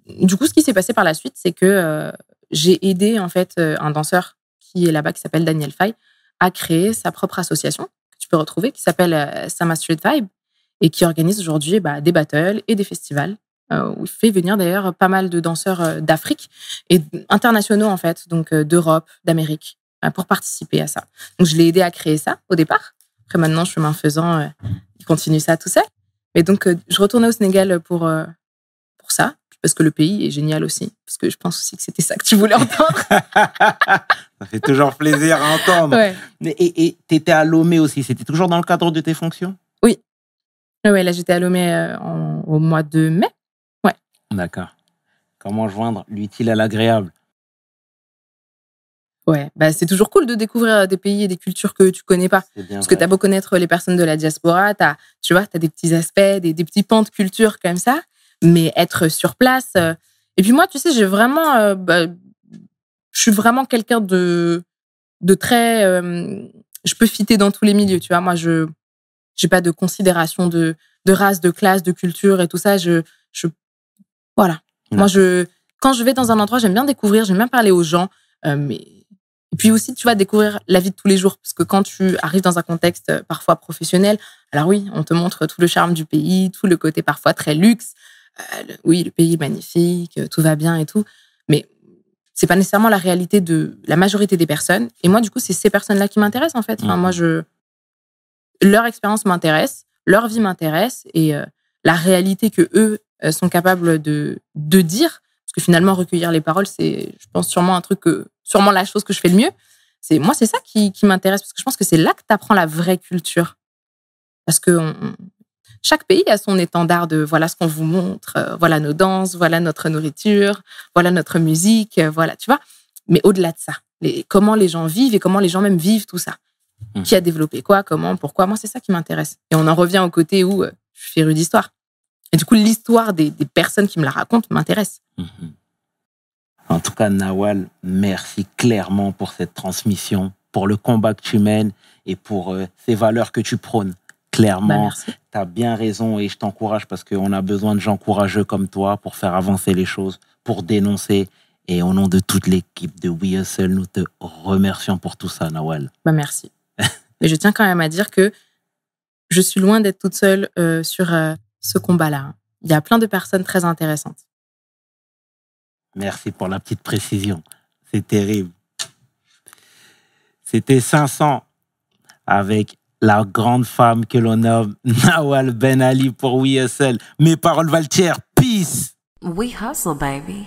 du coup, ce qui s'est passé par la suite, c'est que euh, j'ai aidé en fait euh, un danseur qui est là-bas, qui s'appelle Daniel Fay, à créer sa propre association que tu peux retrouver, qui s'appelle euh, Sama Street Vibe. et qui organise aujourd'hui bah, des battles et des festivals. Où il fait venir d'ailleurs pas mal de danseurs d'Afrique et internationaux en fait, donc d'Europe, d'Amérique, pour participer à ça. Donc je l'ai aidé à créer ça au départ. Après maintenant, chemin faisant, il continue ça tout seul. Mais donc je retournais au Sénégal pour pour ça, parce que le pays est génial aussi, parce que je pense aussi que c'était ça que tu voulais entendre. Ça fait toujours plaisir à entendre. ouais. Et tu étais à Lomé aussi. C'était toujours dans le cadre de tes fonctions? Ouais, ouais, là j'étais à Lomé euh, en- au mois de mai. D'accord. Comment joindre l'utile à l'agréable? Ouais, bah c'est toujours cool de découvrir des pays et des cultures que tu connais pas. Parce que tu as beau connaître les personnes de la diaspora, as, tu vois, tu as des petits aspects, des, des petits pans de culture comme ça, mais être sur place. euh, Et puis moi, tu sais, j'ai vraiment. euh, bah, je suis vraiment quelqu'un de, de très. euh, je peux fitter dans tous les milieux, tu vois. Moi, je j'ai pas de considération de, de race, de classe, de culture et tout ça. Je, je voilà. Ouais. Moi, je quand je vais dans un endroit, j'aime bien découvrir, j'aime bien parler aux gens, mais et puis aussi, tu vas découvrir la vie de tous les jours. Parce que quand tu arrives dans un contexte parfois professionnel, alors oui, on te montre tout le charme du pays, tout le côté parfois très luxe. Euh, oui, le pays est magnifique, euh, tout va bien et tout. Mais c'est pas nécessairement la réalité de la majorité des personnes. Et moi, du coup, c'est ces personnes-là qui m'intéressent, en fait. Enfin, Mhm. moi, je. Leur expérience m'intéresse, leur vie m'intéresse et euh, la réalité que eux euh, sont capables de, de dire. Parce que finalement, recueillir les paroles, c'est, je pense, sûrement un truc que, sûrement la chose que je fais le mieux. C'est, moi, c'est ça qui, qui m'intéresse parce que je pense que c'est là que tu apprends la vraie culture. Parce que on- chaque pays a son étendard de voilà ce qu'on vous montre, euh, voilà nos danses, voilà notre nourriture, voilà notre musique, euh, voilà, tu vois. Mais au-delà de ça, les, comment les gens vivent et comment les gens même vivent tout ça. Mhm. Qui a développé quoi, comment, pourquoi. Moi, c'est ça qui m'intéresse. Et on en revient au côté où euh, je suis férue d'histoire. Et du coup, l'histoire des, des personnes qui me la racontent m'intéresse. Mhm. En tout cas, Nawal, merci clairement pour cette transmission, pour le combat que tu mènes et pour euh, ces valeurs que tu prônes. Bah, Clairement, merci. tu as bien raison et je t'encourage parce qu'on a besoin de gens courageux comme toi pour faire avancer les choses, pour dénoncer. Et au nom de toute l'équipe de We Hustle, nous te remercions pour tout ça, Nawal. Bah, merci. Mais je tiens quand même à dire que je suis loin d'être toute seule euh, sur euh, ce combat-là. hein. Il y a plein de personnes très intéressantes. Merci pour la petite précision. C'est terrible. C'était 500 avec la grande femme que l'on nomme Nawal Ben Ali pour Hustle. Mes paroles valent Peace! We hustle, baby.